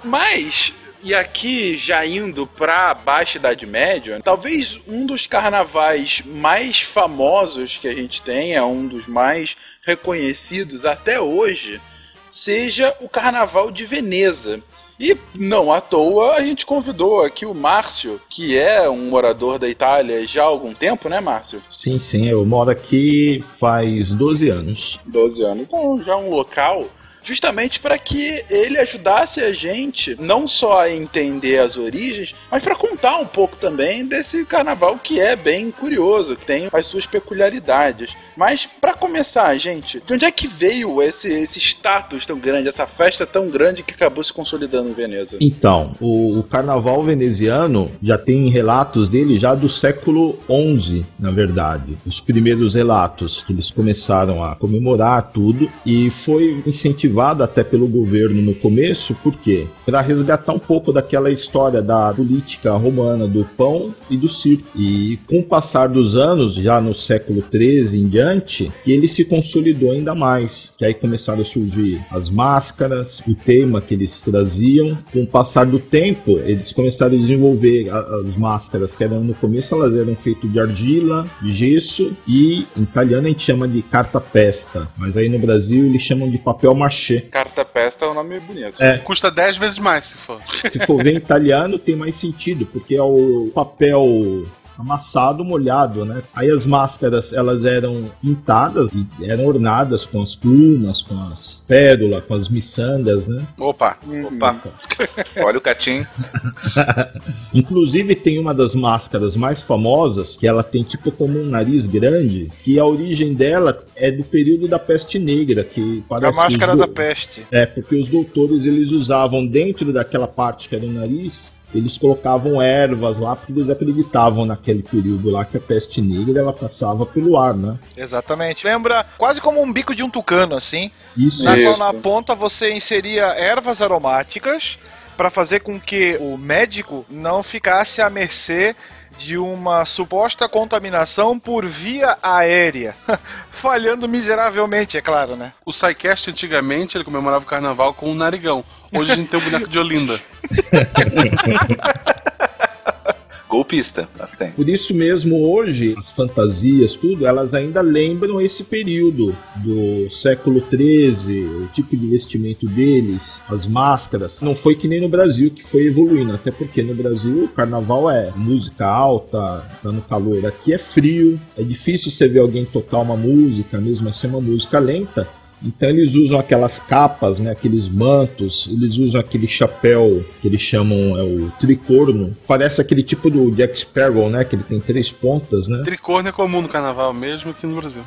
Mas, e aqui já indo pra Baixa Idade Média, talvez um dos carnavais mais famosos que a gente tem, é um dos mais reconhecidos até hoje, seja o Carnaval de Veneza. E não à toa a gente convidou aqui o Márcio, que é um morador da Itália já há algum tempo, né, Márcio? Sim, sim, eu moro aqui faz 12 anos. 12 anos. Então já um local justamente para que ele ajudasse a gente não só a entender as origens, mas para contar um pouco também desse carnaval que é bem curioso, que tem as suas peculiaridades. Mas para começar, gente, de onde é que veio esse, esse status tão grande, essa festa tão grande que acabou se consolidando em Veneza? Então, o, o carnaval veneziano já tem relatos dele já do século XI, na verdade. Os primeiros relatos que eles começaram a comemorar tudo e foi incentivado até pelo governo no começo, por quê? Para resgatar um pouco daquela história da política romana do pão e do circo. E com o passar dos anos, já no século XIII em diante, que ele se consolidou ainda mais. Que aí começaram a surgir as máscaras, o tema que eles traziam. Com o passar do tempo, eles começaram a desenvolver as máscaras que eram no começo, elas eram feitas de argila, de gesso e em italiano a gente chama de carta pesta, mas aí no Brasil eles chamam de papel machê. Carta Pesta é um nome bonito. É. Custa 10 vezes mais, se for. Se for ver em italiano, tem mais sentido, porque é o papel amassado molhado, né? Aí as máscaras, elas eram pintadas e eram ornadas com as plumas, com as pérolas, com as miçangas, né? Opa. Opa. Olha o Catim. Inclusive tem uma das máscaras mais famosas, que ela tem tipo como um nariz grande, que a origem dela é do período da peste negra, que A parece que os máscara do- da peste. É, porque os doutores eles usavam dentro daquela parte que era o nariz, eles colocavam ervas lá porque eles acreditavam naquele período lá que a peste negra ela passava pelo ar, né? Exatamente. Lembra quase como um bico de um tucano, assim. Isso. Na qual Isso. na ponta você inseria ervas aromáticas para fazer com que o médico não ficasse à mercê de uma suposta contaminação por via aérea. Falhando miseravelmente, é claro, né? O SciCast antigamente ele comemorava o carnaval com um narigão. Hoje a gente tem o boneco de Olinda. Golpista, mas tem. Por isso mesmo hoje as fantasias, tudo, elas ainda lembram esse período do século XIII, o tipo de vestimento deles, as máscaras. Não foi que nem no Brasil que foi evoluindo, até porque no Brasil o carnaval é música alta, tá no calor. Aqui é frio, é difícil você ver alguém tocar uma música, mesmo assim uma música lenta. Então eles usam aquelas capas, né, aqueles mantos, eles usam aquele chapéu que eles chamam é o tricorno. Parece aquele tipo do Jack Sparrow, né, que ele tem três pontas, né? Tricorno é comum no carnaval, mesmo aqui no Brasil.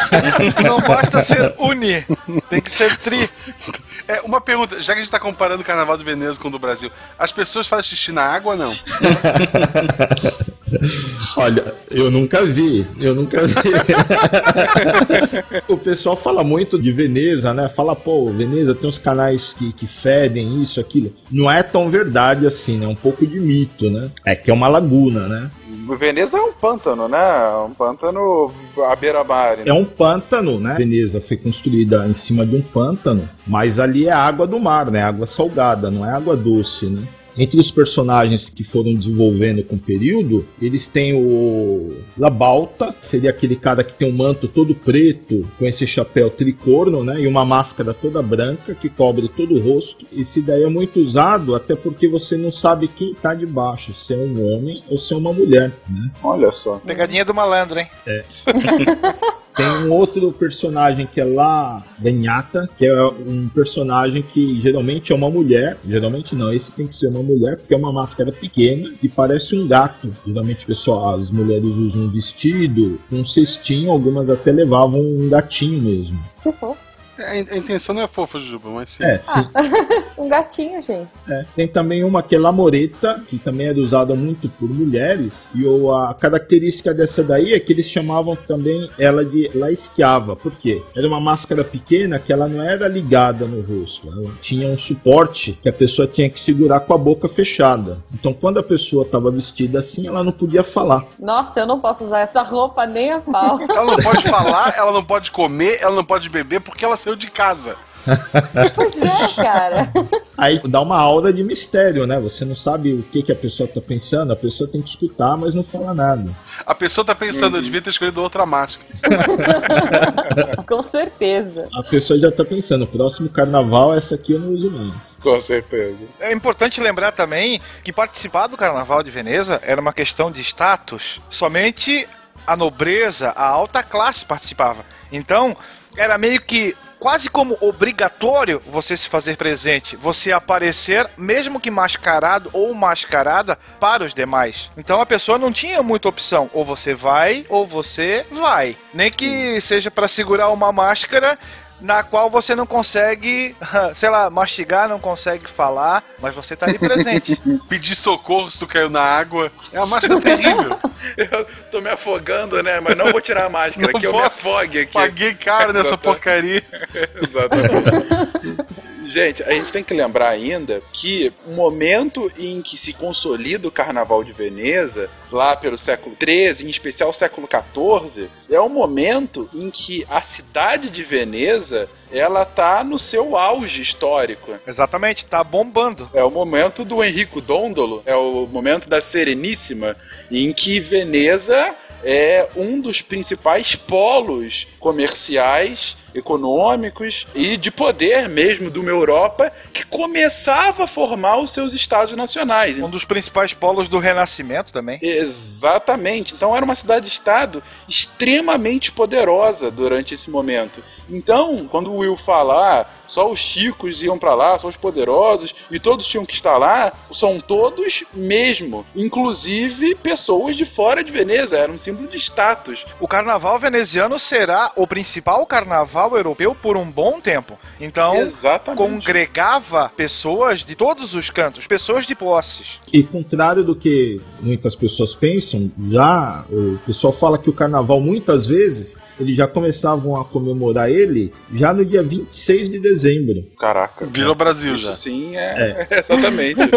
Não basta ser uni, tem que ser tri. É, uma pergunta, já que a gente tá comparando o carnaval de Veneza com o do Brasil, as pessoas fazem xixi na água ou não? Olha, eu nunca vi, eu nunca vi. o pessoal fala muito de Veneza, né? Fala, pô, Veneza tem uns canais que, que fedem isso, aquilo. Não é tão verdade assim, né? É um pouco de mito, né? É que é uma laguna, né? Veneza é um pântano, né? Um pântano à beira-mar. É um pântano, né? Veneza foi construída em cima de um pântano, mas ali é água do mar, né? Água salgada, não é água doce, né? Entre os personagens que foram desenvolvendo com o período, eles têm o Labalta, que seria aquele cara que tem um manto todo preto, com esse chapéu tricorno, né? E uma máscara toda branca que cobre todo o rosto. Esse daí é muito usado, até porque você não sabe quem tá debaixo, se é um homem ou se é uma mulher, né? Olha só. Pegadinha do malandro, hein? É. Tem um outro personagem que é lá Ganhata, que é um personagem que geralmente é uma mulher. Geralmente não, esse tem que ser uma mulher, porque é uma máscara pequena e parece um gato. Geralmente, pessoal, as mulheres usam um vestido, um cestinho, algumas até levavam um gatinho mesmo. Que fofo. É, A intenção não é fofa, Juba, mas sim. É, sim. Um gatinho, gente. É. Tem também uma que é lamoreta, que também era usada muito por mulheres. E a característica dessa daí é que eles chamavam também ela de la esquiava. Por quê? Era uma máscara pequena que ela não era ligada no rosto. Ela tinha um suporte que a pessoa tinha que segurar com a boca fechada. Então, quando a pessoa estava vestida assim, ela não podia falar. Nossa, eu não posso usar essa roupa nem a pau. Ela não pode falar, ela não pode comer, ela não pode beber porque ela saiu de casa. pois é, cara. Aí dá uma aura de mistério, né? Você não sabe o que, que a pessoa tá pensando, a pessoa tem que escutar, mas não fala nada. A pessoa tá pensando, eu devia ter escolhido outra máscara. Com certeza. A pessoa já tá pensando, próximo carnaval, essa aqui eu não uso mais. Com certeza. É importante lembrar também que participar do Carnaval de Veneza era uma questão de status. Somente a nobreza, a alta classe participava. Então, era meio que quase como obrigatório você se fazer presente, você aparecer, mesmo que mascarado ou mascarada, para os demais. Então a pessoa não tinha muita opção. Ou você vai, ou você vai. Nem que seja para segurar uma máscara na qual você não consegue, sei lá, mastigar, não consegue falar, mas você tá ali presente. Pedir socorro se tu caiu na água. É uma máscara terrível. Eu tô me afogando, né? Mas não vou tirar a máscara, Não que eu me posso. afogue aqui. Paguei caro nessa Exatamente. porcaria. Exatamente. Gente, a gente tem que lembrar ainda que o momento em que se consolida o Carnaval de Veneza, lá pelo século XIII, em especial século XIV, é o momento em que a cidade de Veneza ela tá no seu auge histórico. Exatamente, tá bombando. É o momento do Henrico Dondolo, é o momento da Sereníssima, em que Veneza é um dos principais polos comerciais, econômicos e de poder mesmo de uma Europa que começava a formar os seus estados nacionais. Um dos principais polos do Renascimento também. Exatamente. Então era uma cidade-estado extremamente poderosa durante esse momento. Então, quando o Will falar, só os chicos iam pra lá, só os poderosos, e todos tinham que estar lá, são todos mesmo. Inclusive pessoas de fora de Veneza, era um símbolo de status. O carnaval veneziano será o principal carnaval europeu por um bom tempo. Então, Exatamente. congregava pessoas de todos os cantos, pessoas de posses. E contrário do que muitas pessoas pensam, já o pessoal fala que o carnaval muitas vezes eles já começavam a comemorar ele já no dia 26 de dezembro. Caraca. Virou Brasil Isso já. sim é. Exatamente.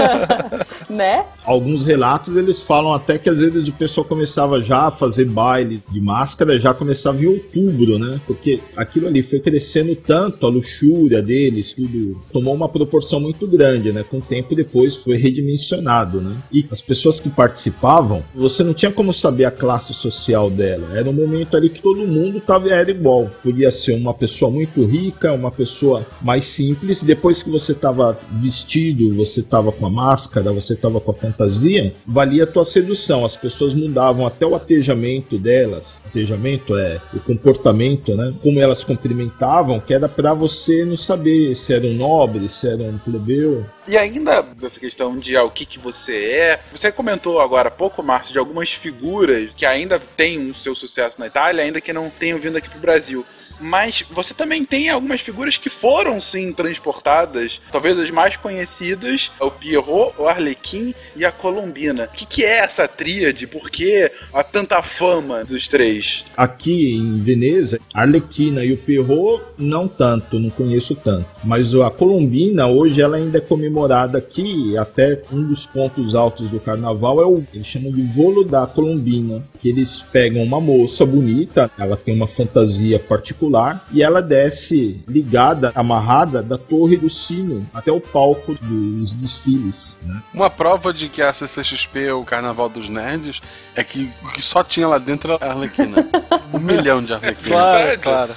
Né? Alguns relatos eles falam até que às vezes o pessoal começava já a fazer baile de máscara, já começava em outubro, né? Porque aquilo ali foi crescendo tanto, a luxúria deles, tudo tomou uma proporção muito grande, né? Com o tempo depois foi redimensionado, né? E as pessoas que participavam, você não tinha como saber a classe social dela. Era um momento ali que todo mundo tava, era igual. Podia ser uma pessoa muito rica, uma pessoa mais simples. Depois que você tava vestido, você tava com a máscara, você tava com a fantasia, valia a tua sedução. As pessoas mudavam até o atejamento delas. Atejamento é o comportamento, né? Como elas cumprimentavam, que era pra você não saber se era um nobre, se era um plebeu. E ainda dessa questão de ah, o que, que você é, você comentou agora há pouco, Márcio, de algumas figuras que ainda têm o seu sucesso na Itália, ainda que não tenham vindo aqui pro Brasil. Mas você também tem algumas figuras que foram sim transportadas, talvez as mais conhecidas, o Pierrot, o Arlequim e a Colombina. O que, que é essa tríade? Por que há tanta fama dos três? Aqui em Veneza, a Arlequina e o Pierrot não tanto, não conheço tanto. Mas a Colombina hoje ela ainda é comemorada aqui, até um dos pontos altos do carnaval é o eles chamam de volo da Colombina, que eles pegam uma moça bonita, ela tem uma fantasia particular e ela desce ligada, amarrada da torre do sino até o palco dos desfiles. Né? Uma prova de que a CCXP é o carnaval dos nerds é que o que só tinha lá dentro era a Arlequina. um milhão de Arlequinas. Claro, claro.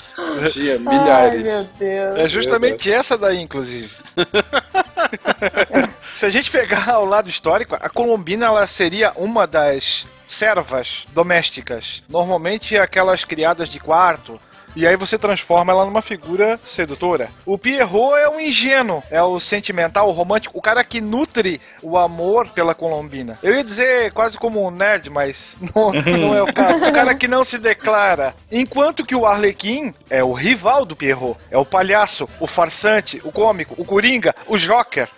Tinha milhares. Ai, meu Deus. É justamente essa daí, inclusive. Se a gente pegar o lado histórico, a Colombina ela seria uma das servas domésticas. Normalmente aquelas criadas de quarto. E aí você transforma ela numa figura sedutora. O Pierrot é um ingênuo, é o sentimental, o romântico, o cara que nutre o amor pela Colombina. Eu ia dizer quase como um nerd, mas não, não é o caso. O cara que não se declara. Enquanto que o Arlequim é o rival do Pierrot. É o palhaço, o farsante, o cômico, o coringa, o joker.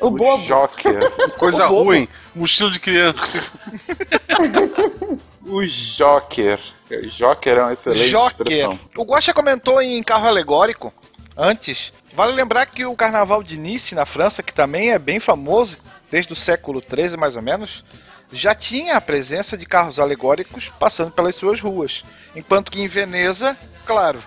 O bobo. Joker. Coisa O ruim, mochila de criança. O Joker. O Joker é uma excelente Joker. expressão. O Guaxa comentou em carro alegórico antes. Vale lembrar que o carnaval de Nice, na França, que também é bem famoso, desde o século XIII mais ou menos, já tinha a presença de carros alegóricos passando pelas suas ruas. Enquanto que em Veneza, claro,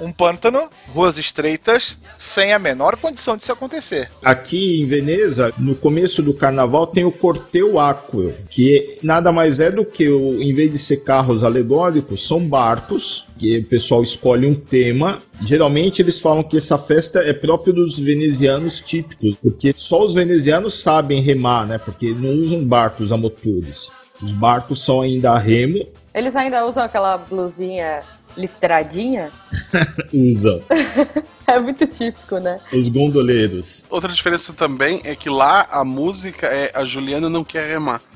um pântano, ruas estreitas, sem a menor condição de isso acontecer. Aqui em Veneza, no começo do carnaval, tem o Corteu Aqueo, que nada mais é do que, o, em vez de ser carros alegóricos, são barcos, que o pessoal escolhe um tema. Geralmente eles falam que essa festa é própria dos venezianos típicos, porque só os venezianos sabem remar, né? Porque não usam barcos a motores. Os barcos são ainda a remo, Eles ainda usam aquela blusinha listradinha? usam É muito típico, né? os gondoleiros. Outra diferença também é que lá a música é a Juliana não quer remar.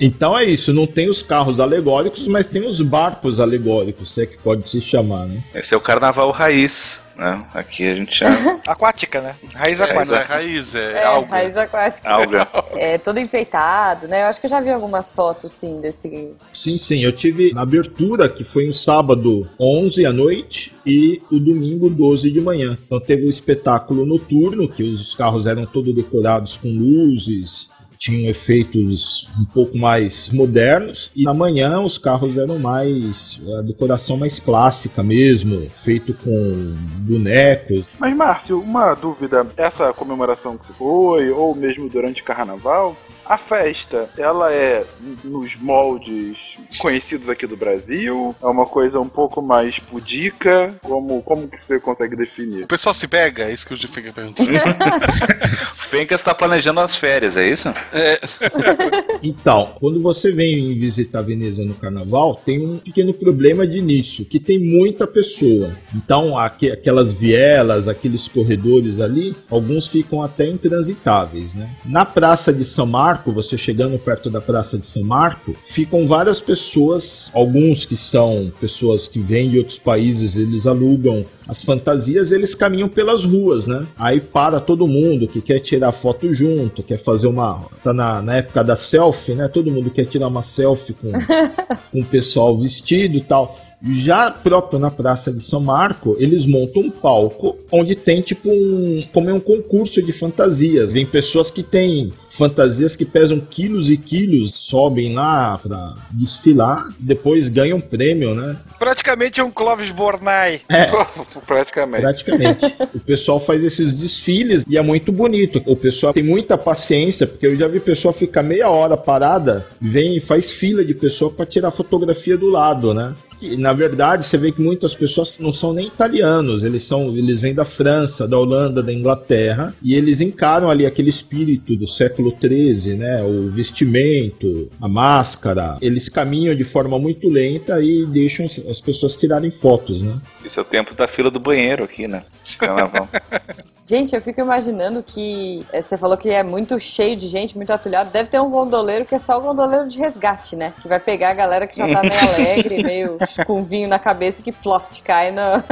Então é isso, não tem os carros alegóricos, mas tem os barcos alegóricos, é que pode se chamar, né? Esse é o carnaval raiz, né? Aqui a gente chama Aquática, né? Raiz Mas aquática. é raiz, é, É, algo. raiz aquática. alga. É, todo enfeitado, né? Eu acho que eu já vi algumas fotos, sim, desse... Sim, sim, eu tive na abertura, que foi no sábado 11 à noite e o domingo 12 de manhã. Então teve o espetáculo noturno, que os carros eram todos decorados com luzes, tinham efeitos um pouco mais modernos e na manhã os carros eram mais a decoração mais clássica mesmo, feito com bonecos. Mas, Márcio, uma dúvida. Essa comemoração que você foi, ou mesmo durante o carnaval, a festa, ela é nos moldes conhecidos aqui do Brasil? É uma coisa um pouco mais pudica? Como, como que você consegue definir? O pessoal se pega? É isso que eu fico perguntando. O Fencas tá planejando as férias, é isso? Então, quando você vem visitar Veneza no carnaval, tem um pequeno problema de início, que tem muita pessoa. Então, aqu- aquelas vielas, aqueles corredores ali, alguns ficam até intransitáveis, né? Na Praça de São Marco, você chegando perto da Praça de São Marco, ficam várias pessoas, alguns que são pessoas que vêm de outros países, eles alugam as fantasias, eles caminham pelas ruas, né? Aí para todo mundo que quer tirar foto junto, quer fazer uma. Tá na, na época da selfie, né? Todo mundo quer tirar uma selfie com, com o pessoal vestido e tal. Já próprio na Praça de São Marco, eles montam um palco onde tem tipo um. como é um concurso de fantasias. Vem pessoas que têm fantasias que pesam quilos e quilos, sobem lá pra desfilar, depois ganham prêmio, né? Praticamente um Clóvis Bornai. Praticamente. Praticamente. o pessoal faz esses desfiles e é muito bonito. O pessoal tem muita paciência, porque eu já vi pessoa ficar meia hora parada, vem e faz fila de pessoa para tirar fotografia do lado, né? E, na verdade, você vê que muitas pessoas não são nem italianos, eles são, eles vêm da França, da Holanda, da Inglaterra, e eles encaram ali aquele espírito do século XIII, né? O vestimento, a máscara. Eles caminham de forma muito lenta e deixam as- as pessoas tirarem fotos, né? Esse é o tempo da fila do banheiro aqui, né? Carnaval. Gente, eu fico imaginando que eh, você falou que é muito cheio de gente, muito atulhado. Deve ter um gondoleiro que é só o gondoleiro de resgate, né? Que vai pegar a galera que já tá meio alegre, meio com vinho na cabeça que ploft cai na,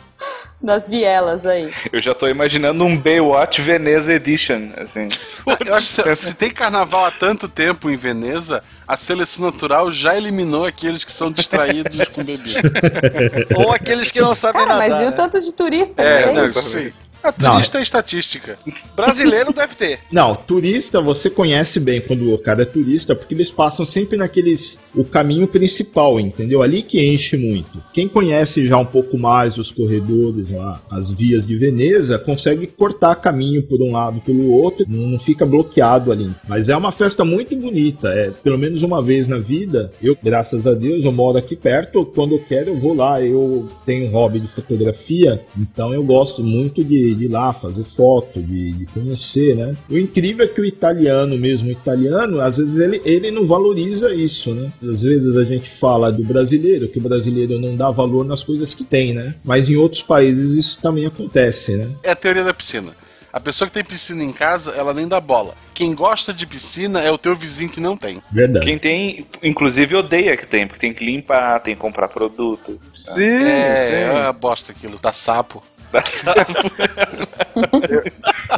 nas vielas aí. Eu já tô imaginando um Baywatch Veneza Edition, assim. Eu acho que se, se tem carnaval há tanto tempo em Veneza, a seleção natural já eliminou aqueles que são distraídos com bebida. Ou aqueles que não sabem Cara, nadar. mas e o né? tanto de turista É, que tem? não, sim. A turista é estatística. Brasileiro deve ter. Não, turista você conhece bem quando o cara é turista, porque eles passam sempre naqueles. o caminho principal, entendeu? Ali que enche muito. Quem conhece já um pouco mais os corredores lá, as vias de Veneza, consegue cortar caminho por um lado pelo outro, não fica bloqueado ali. Mas é uma festa muito bonita, é pelo menos uma vez na vida. Eu, graças a Deus, eu moro aqui perto, quando eu quero eu vou lá. Eu tenho um hobby de fotografia, então eu gosto muito de, de ir lá fazer foto, de, de conhecer, né? O incrível é que o italiano mesmo, o italiano, às vezes ele, ele não valoriza isso, né? Às vezes a gente fala do brasileiro, que o brasileiro não dá valor nas coisas que tem, né? Mas em outros países isso também acontece, né? É a teoria da piscina. A pessoa que tem piscina em casa, ela nem dá bola. Quem gosta de piscina é o teu vizinho que não tem. Verdade. Quem tem, inclusive, odeia que tem, porque tem que limpar, tem que comprar produto. Sim, é, é a bosta aquilo, dá sapo. Sapo.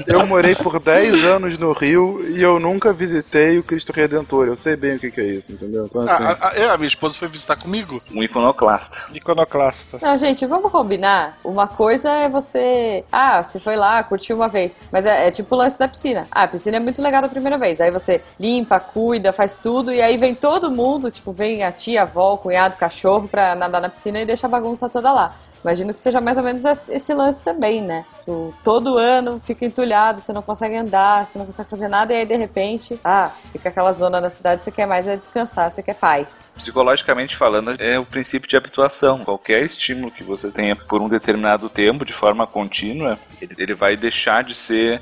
Eu morei por 10 anos no Rio e eu nunca visitei o Cristo Redentor. Eu sei bem o que, que é isso, entendeu? Então, assim. Ah, a, a- a minha esposa foi visitar comigo. Um iconoclasta. Iconoclasta. Não, gente, vamos combinar. Uma coisa é você. Ah, você foi lá, curtiu uma vez. Mas é, é tipo o lance da piscina. Ah, a piscina é muito legal da primeira vez. Aí você limpa, cuida, faz tudo. E aí vem todo mundo, tipo, vem a tia, a avó, o cunhado, o cachorro pra nadar na piscina e deixa a bagunça toda lá. Imagino que seja mais ou menos esse lance também, né? Tipo, todo ano fica entulhado, você não consegue andar, você não consegue fazer nada, e aí de repente, ah, fica aquela zona na cidade, você quer mais é descansar, você quer paz. Psicologicamente falando, é o princípio de habituação. Qualquer estímulo que você tenha por um determinado tempo, de forma contínua, ele vai deixar de ser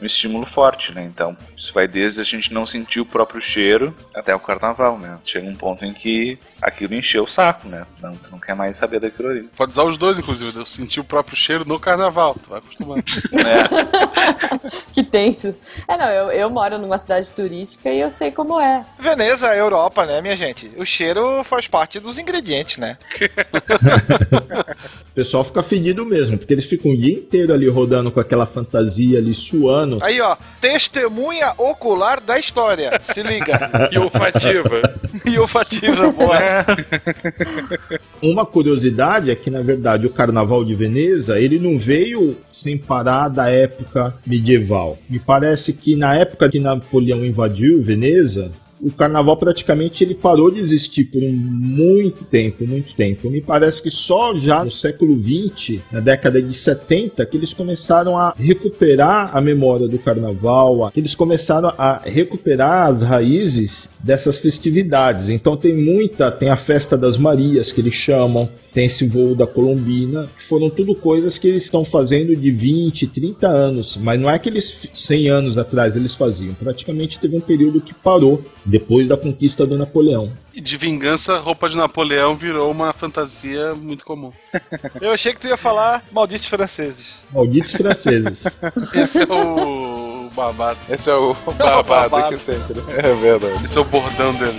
um estímulo forte, né? Então, isso vai desde a gente não sentir o próprio cheiro até o carnaval, né? Chega um ponto em que aquilo encheu o saco, né? Não, tu não quer mais saber daquilo ali. Pode usar os dois, inclusive. Eu senti o próprio cheiro no carnaval. Tu vai acostumando. Que tenso. É, não, eu, eu moro numa cidade turística e eu sei como é. Veneza, Europa, né, minha gente? O cheiro faz parte dos ingredientes, né? O pessoal fica fedido mesmo, porque eles ficam o dia inteiro ali rodando com aquela fantasia ali, suando. Aí, ó, testemunha ocular da história. Se liga. E olfativa. e olfativa, boa. Uma curiosidade é que, na verdade, o Carnaval de Veneza, ele não veio sem parar da época medieval. Me parece que na época que Napoleão invadiu Veneza, o carnaval praticamente ele parou de existir por muito tempo, muito tempo. Me parece que só já no século XX, na década de 70, que eles começaram a recuperar a memória do carnaval, eles começaram a recuperar as raízes dessas festividades. Então tem muita, tem a festa das Marias que eles chamam, tem esse voo da Colombina, que foram tudo coisas que eles estão fazendo de 20, 30 anos, mas não é que eles 100 anos atrás eles faziam, praticamente teve um período que parou depois da conquista do Napoleão. E de vingança, roupa de Napoleão virou uma fantasia muito comum. Eu achei que tu ia falar malditos franceses. Malditos franceses. Esse é o babado. Esse é o babado, babado. aqui sempre. É verdade. Esse é o bordão dele.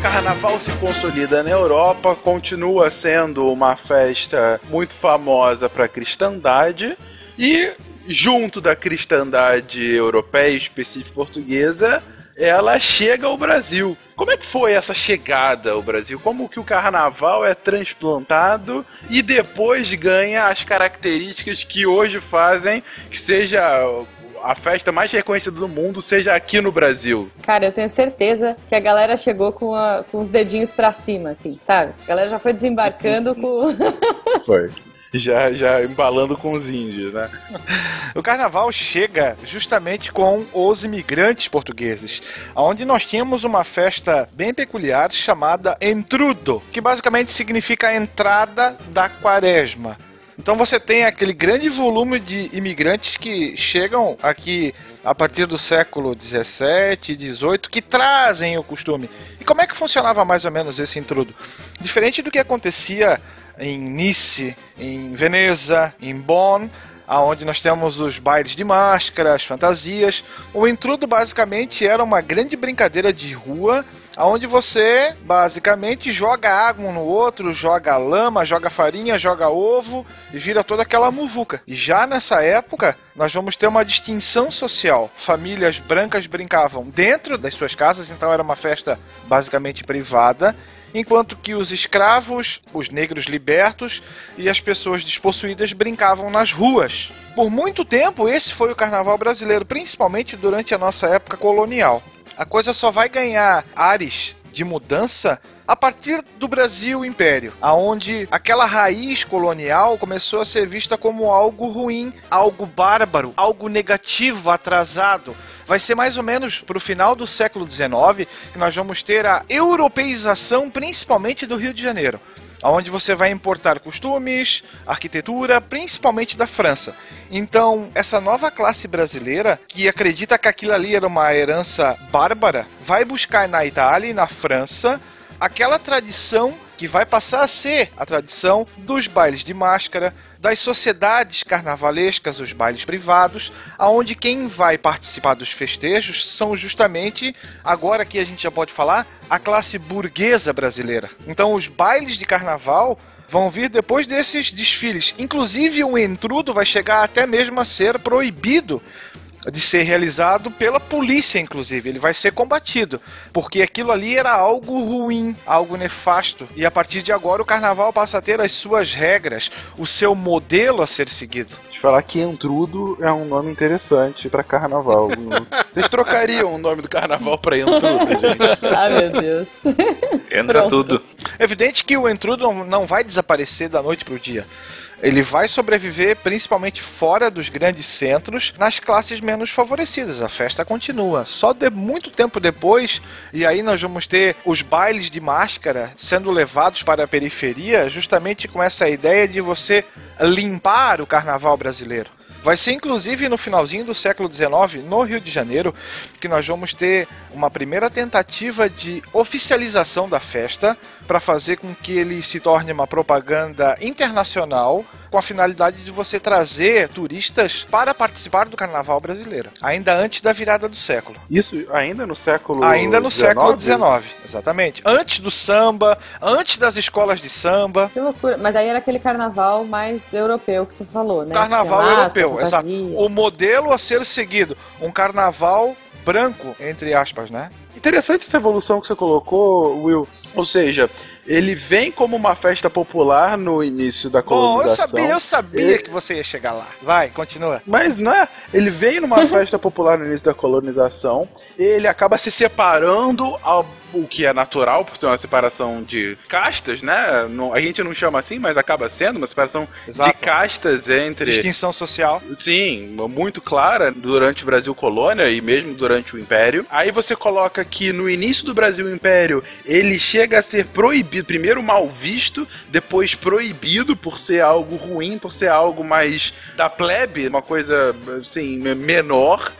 carnaval se consolida na Europa, continua sendo uma festa muito famosa para a cristandade e junto da cristandade europeia, específica portuguesa, ela chega ao Brasil. Como é que foi essa chegada ao Brasil? Como que o carnaval é transplantado e depois ganha as características que hoje fazem que seja a festa mais reconhecida do mundo seja aqui no Brasil. Cara, eu tenho certeza que a galera chegou com, a- com os dedinhos pra cima, assim, sabe? A galera já foi desembarcando com. Foi. Já, já embalando com os índios, né? O carnaval chega justamente com os imigrantes portugueses, onde nós tínhamos uma festa bem peculiar chamada Entrudo, que basicamente significa a entrada da quaresma. Então você tem aquele grande volume de imigrantes que chegam aqui a partir do século 17 e 18 que trazem o costume. E como é que funcionava mais ou menos esse intrudo? Diferente do que acontecia em Nice, em Veneza, em Bonn, aonde nós temos os bailes de máscara, as fantasias. O intrudo basicamente era uma grande brincadeira de rua, aonde você basicamente joga água um no outro, joga lama, joga farinha, joga ovo e vira toda aquela muvuca. E já nessa época, nós vamos ter uma distinção social. Famílias brancas brincavam dentro das suas casas, então era uma festa basicamente privada enquanto que os escravos, os negros libertos e as pessoas despossuídas brincavam nas ruas. Por muito tempo, esse foi o carnaval brasileiro, principalmente durante a nossa época colonial. A coisa só vai ganhar ares de mudança a partir do Brasil Império, aonde aquela raiz colonial começou a ser vista como algo ruim, algo bárbaro, algo negativo, atrasado. Vai ser mais ou menos para o final do século XIX que nós vamos ter a europeização, principalmente do Rio de Janeiro onde você vai importar costumes, arquitetura, principalmente da França. Então, essa nova classe brasileira, que acredita que aquilo ali era uma herança bárbara, vai buscar na Itália e na França aquela tradição que vai passar a ser a tradição dos bailes de máscara, das sociedades carnavalescas, os bailes privados, aonde quem vai participar dos festejos são justamente, agora que a gente já pode falar, a classe burguesa brasileira. Então os bailes de carnaval vão vir depois desses desfiles. Inclusive o entrudo vai chegar até mesmo a ser proibido de ser realizado pela polícia, inclusive. Ele vai ser combatido, porque aquilo ali era algo ruim, algo nefasto. E a partir de agora o carnaval passa a ter as suas regras, o seu modelo a ser seguido. De falar que Entrudo é um nome interessante pra carnaval. Vocês trocariam o nome do carnaval pra Entrudo, gente? Ai, meu Deus. Entra tudo. Evidente que o intrudo não, não vai desaparecer da noite pro dia. Ele vai sobreviver principalmente fora dos grandes centros, nas classes menos favorecidas. A festa continua. Só de muito tempo depois, e aí nós vamos ter os bailes de máscara sendo levados para a periferia, justamente com essa ideia de você limpar o carnaval brasileiro. Vai ser inclusive no finalzinho do século XIX, no Rio de Janeiro, que nós vamos ter uma primeira tentativa de oficialização da festa para fazer com que ele se torne uma propaganda internacional com a finalidade de você trazer turistas para participar do carnaval brasileiro, ainda antes da virada do século. Isso ainda no século Ainda no 19? século XIX, exatamente. Antes do samba, antes das escolas de samba. Que loucura. Mas aí era aquele carnaval mais europeu que você falou, né? Carnaval máscara, europeu, exato. O modelo a ser seguido. Um carnaval branco, entre aspas, né? Interessante essa evolução que você colocou, Will. Ou seja, ele vem como uma festa popular no início da Bom, eu colonização. sabia, eu sabia Ele- que você ia chegar lá. Vai, continua. Mas não é? Ele vem numa festa popular no início da colonização, ele acaba se separando ao o que é natural, por ser uma separação de castas, né? Não- a gente não chama assim, mas acaba sendo uma separação Exato. de castas entre. Distinção social. Sim, muito clara durante o Brasil Colônia e mesmo durante o Império. Aí você coloca que no início do Brasil Império ele chega a ser proibido, primeiro mal visto, depois proibido por ser algo ruim, por ser algo mais da plebe, uma coisa assim me- menor.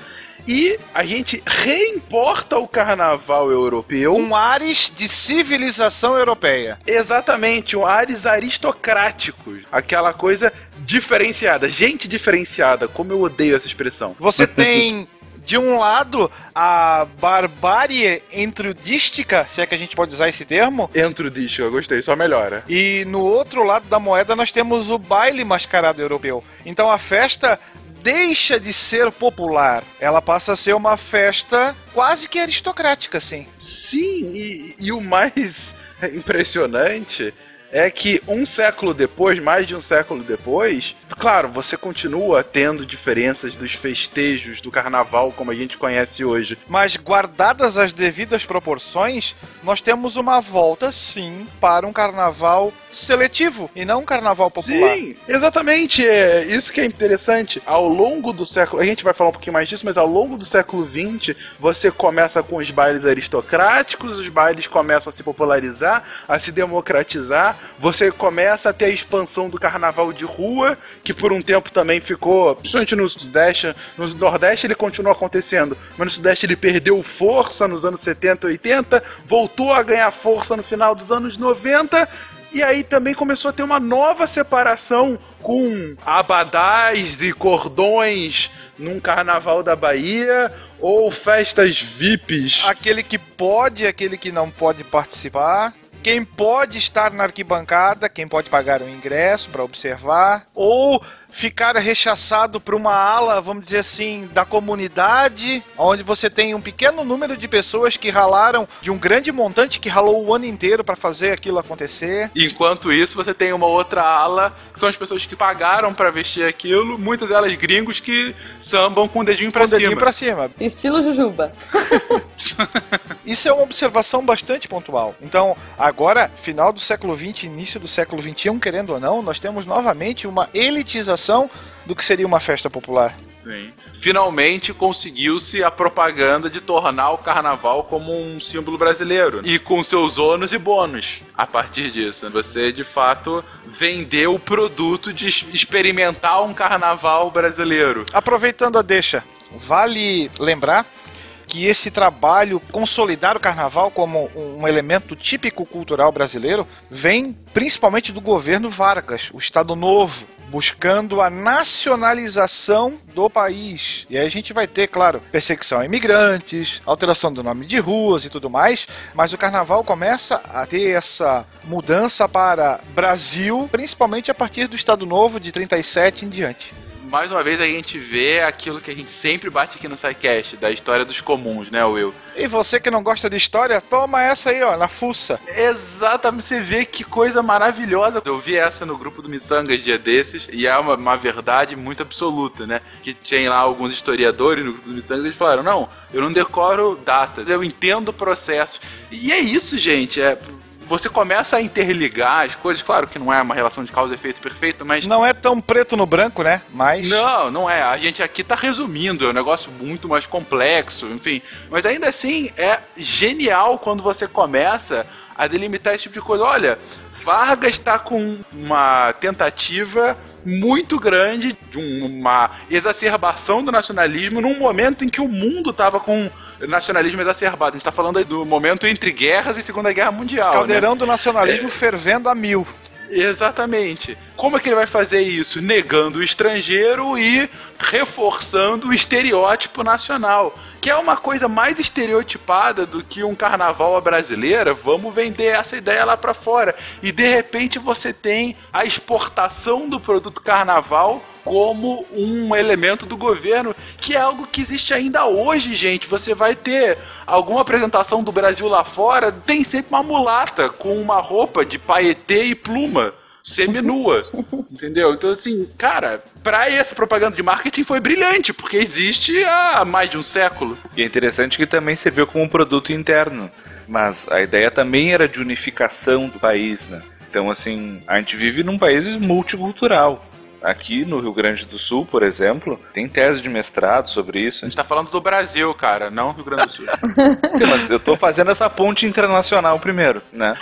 E a gente reimporta o carnaval europeu. Um ares de civilização europeia. Exatamente, um ares aristocráticos. Aquela coisa diferenciada, gente diferenciada. Como eu odeio essa expressão. Você tem, de um lado, a barbárie entrudística, se é que a gente pode usar esse termo. Entrudística, eu gostei, só melhora. E no outro lado da moeda nós temos o baile mascarado europeu. Então a festa deixa de ser popular. Ela passa a ser uma festa quase que aristocrática, assim. Sim, e, e o mais impressionante é que um século depois, mais de um século depois, Claro, você continua tendo diferenças dos festejos do carnaval como a gente conhece hoje. Mas guardadas as devidas proporções, nós temos uma volta, sim, para um carnaval seletivo e não um carnaval popular. Sim, exatamente. É isso que é interessante. Ao longo do século, a gente vai falar um pouquinho mais disso, mas ao longo do século XX, você começa com os bailes aristocráticos, os bailes começam a se popularizar, a se democratizar, você começa a ter a expansão do carnaval de rua, que por um tempo também ficou, principalmente no Sudeste, no Nordeste ele continua acontecendo, mas no Sudeste ele perdeu força nos anos 70 e 80, voltou a ganhar força no final dos anos 90 e aí também começou a ter uma nova separação com abadás e cordões num carnaval da Bahia ou festas VIPs. Aquele que pode, aquele que não pode participar. Quem pode estar na arquibancada, quem pode pagar o ingresso para observar, ou ficar rechaçado por uma ala, vamos dizer assim, da comunidade, onde você tem um pequeno número de pessoas que ralaram de um grande montante que ralou o ano inteiro para fazer aquilo acontecer. Enquanto isso, você tem uma outra ala, que são as pessoas que pagaram para vestir aquilo, muitas delas gringos que sambam com o dedinho para Com o cima. dedinho pra cima. Estilo Jujuba. Isso é uma observação bastante pontual. Então, agora, final do século XX, início do século XXI, querendo ou não, nós temos novamente uma elitização do que seria uma festa popular. Sim. Finalmente conseguiu-se a propaganda de tornar o carnaval como um símbolo brasileiro. E com seus ônus e bônus. A partir disso, você de fato vendeu o produto de experimentar um carnaval brasileiro. Aproveitando a deixa, vale lembrar que esse trabalho consolidar o carnaval como um elemento típico cultural brasileiro vem principalmente do governo Vargas, o Estado Novo, buscando a nacionalização do país. E aí a gente vai ter, claro, perseguição a imigrantes, alteração do nome de ruas e tudo mais, mas o carnaval começa a ter essa mudança para Brasil, principalmente a partir do Estado Novo de 37 em diante. Mais uma vez a gente vê aquilo que a gente sempre bate aqui no SciCast, da história dos comuns, né, Will? E você que não gosta de história, toma essa aí, ó, na fuça. Exatamente, você vê que coisa maravilhosa. Eu vi essa no grupo do Missangas dia desses, e é uma, uma verdade muito absoluta, né? Que tem lá alguns historiadores no grupo do Missangas, eles falaram, não, eu não decoro datas, eu entendo o processo. E é isso, gente, é... Você começa a interligar as coisas, claro que não é uma relação de causa e efeito perfeita, mas Não é tão preto no branco, né? Mas. não, não é. A gente aqui tá resumindo, é um negócio muito mais complexo, enfim. Mas ainda assim, é genial quando você começa a delimitar esse tipo de coisa. Olha, Vargas está com uma tentativa muito grande de um- uma exacerbação do nacionalismo num momento em que o mundo estava com nacionalismo exacerbado. A gente está falando aí do momento entre guerras e Segunda Guerra Mundial. Caldeirão né? do nacionalismo fervendo a mil. Exatamente. Como é que ele vai fazer isso? Negando o estrangeiro e reforçando o estereótipo nacional. Que é uma coisa mais estereotipada do que um carnaval à brasileira. Vamos vender essa ideia lá pra fora. E de repente você tem a exportação do produto carnaval como um elemento do governo, que é algo que existe ainda hoje, gente. Você vai ter alguma apresentação do Brasil lá fora, tem sempre uma mulata com uma roupa de paetê e pluma. Seminua, entendeu? Então, assim, cara, pra essa propaganda de marketing foi brilhante, porque existe há mais de um século. E é interessante que também serviu como um produto interno. Mas a ideia também era de unificação do país, né? Então, assim, a gente vive num país multicultural. Aqui no Rio Grande do Sul, por exemplo, tem tese de mestrado sobre isso. A gente tá falando do Brasil, cara, não Rio Grande do Sul. Sim, mas eu tô fazendo essa ponte internacional primeiro, né?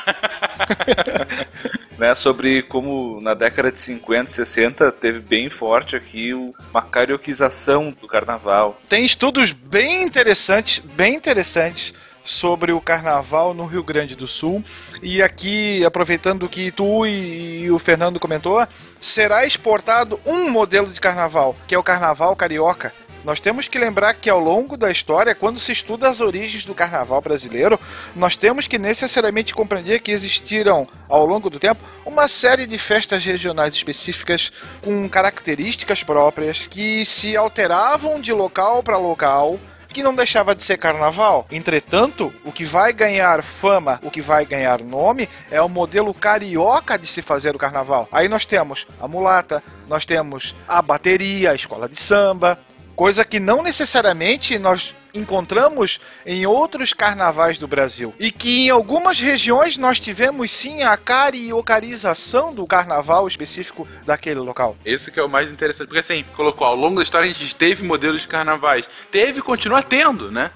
né? Sobre como na década de 50, 60 teve bem forte aqui uma carioquização do carnaval. Tem estudos bem interessantes, bem interessantes sobre o carnaval no Rio Grande do Sul. E aqui, aproveitando que tu e o Fernando comentou, será exportado um modelo de carnaval, que é o carnaval carioca. Nós temos que lembrar que ao longo da história, quando se estuda as origens do carnaval brasileiro, nós temos que necessariamente compreender que existiram, ao longo do tempo, uma série de festas regionais específicas com características próprias que se alteravam de local para local que não deixava de ser carnaval. Entretanto, o que vai ganhar fama, o que vai ganhar nome, é o modelo carioca de se fazer o carnaval. Aí nós temos a mulata, nós temos a bateria, a escola de samba, coisa que não necessariamente nós encontramos em outros carnavais do Brasil. E que em algumas regiões nós tivemos sim a cariocarização do carnaval específico daquele local. Esse que é o mais interessante, porque assim, colocou ao longo da história a gente teve modelos de carnavais. Teve e continua tendo, né?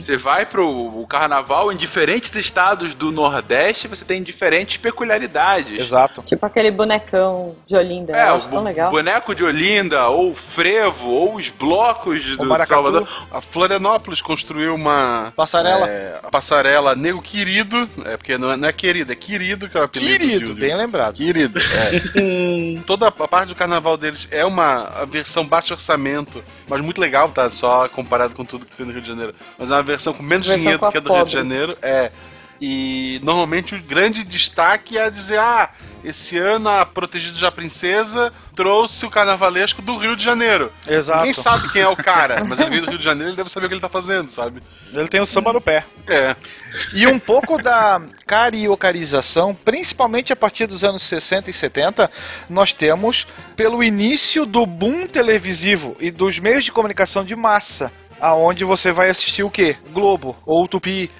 Você vai pro o carnaval em diferentes estados do Nordeste, você tem diferentes peculiaridades. Exato. Tipo aquele bonecão de Olinda. É, eu o acho tão legal. boneco de Olinda, ou o frevo, ou os blocos do. Salvador. A Florianópolis construiu uma Passarela. é, a passarela Nego Querido, é porque não é, não é querido, é querido que é o apelido Querido, de- bem lembrado. Querido, é. Toda a parte do carnaval deles é uma versão baixo orçamento, mas muito legal, tá? Só comparado com tudo que tem no Rio de Janeiro. Mas é uma versão com menos Versão dinheiro com do que a do Rio de pobres. Janeiro. É. E normalmente o grande destaque é dizer: ah, esse ano a Protegido da Princesa trouxe o carnavalesco do Rio de Janeiro. Exato. Ninguém sabe quem é o cara, mas ele veio do Rio de Janeiro ele deve saber o que ele tá fazendo, sabe? Ele tem o samba no pé. É. E um pouco da cariocarização, principalmente a partir dos anos 60 e 70, nós temos pelo início do boom televisivo e dos meios de comunicação de massa, aonde você vai assistir o quê? Globo ou Tupi,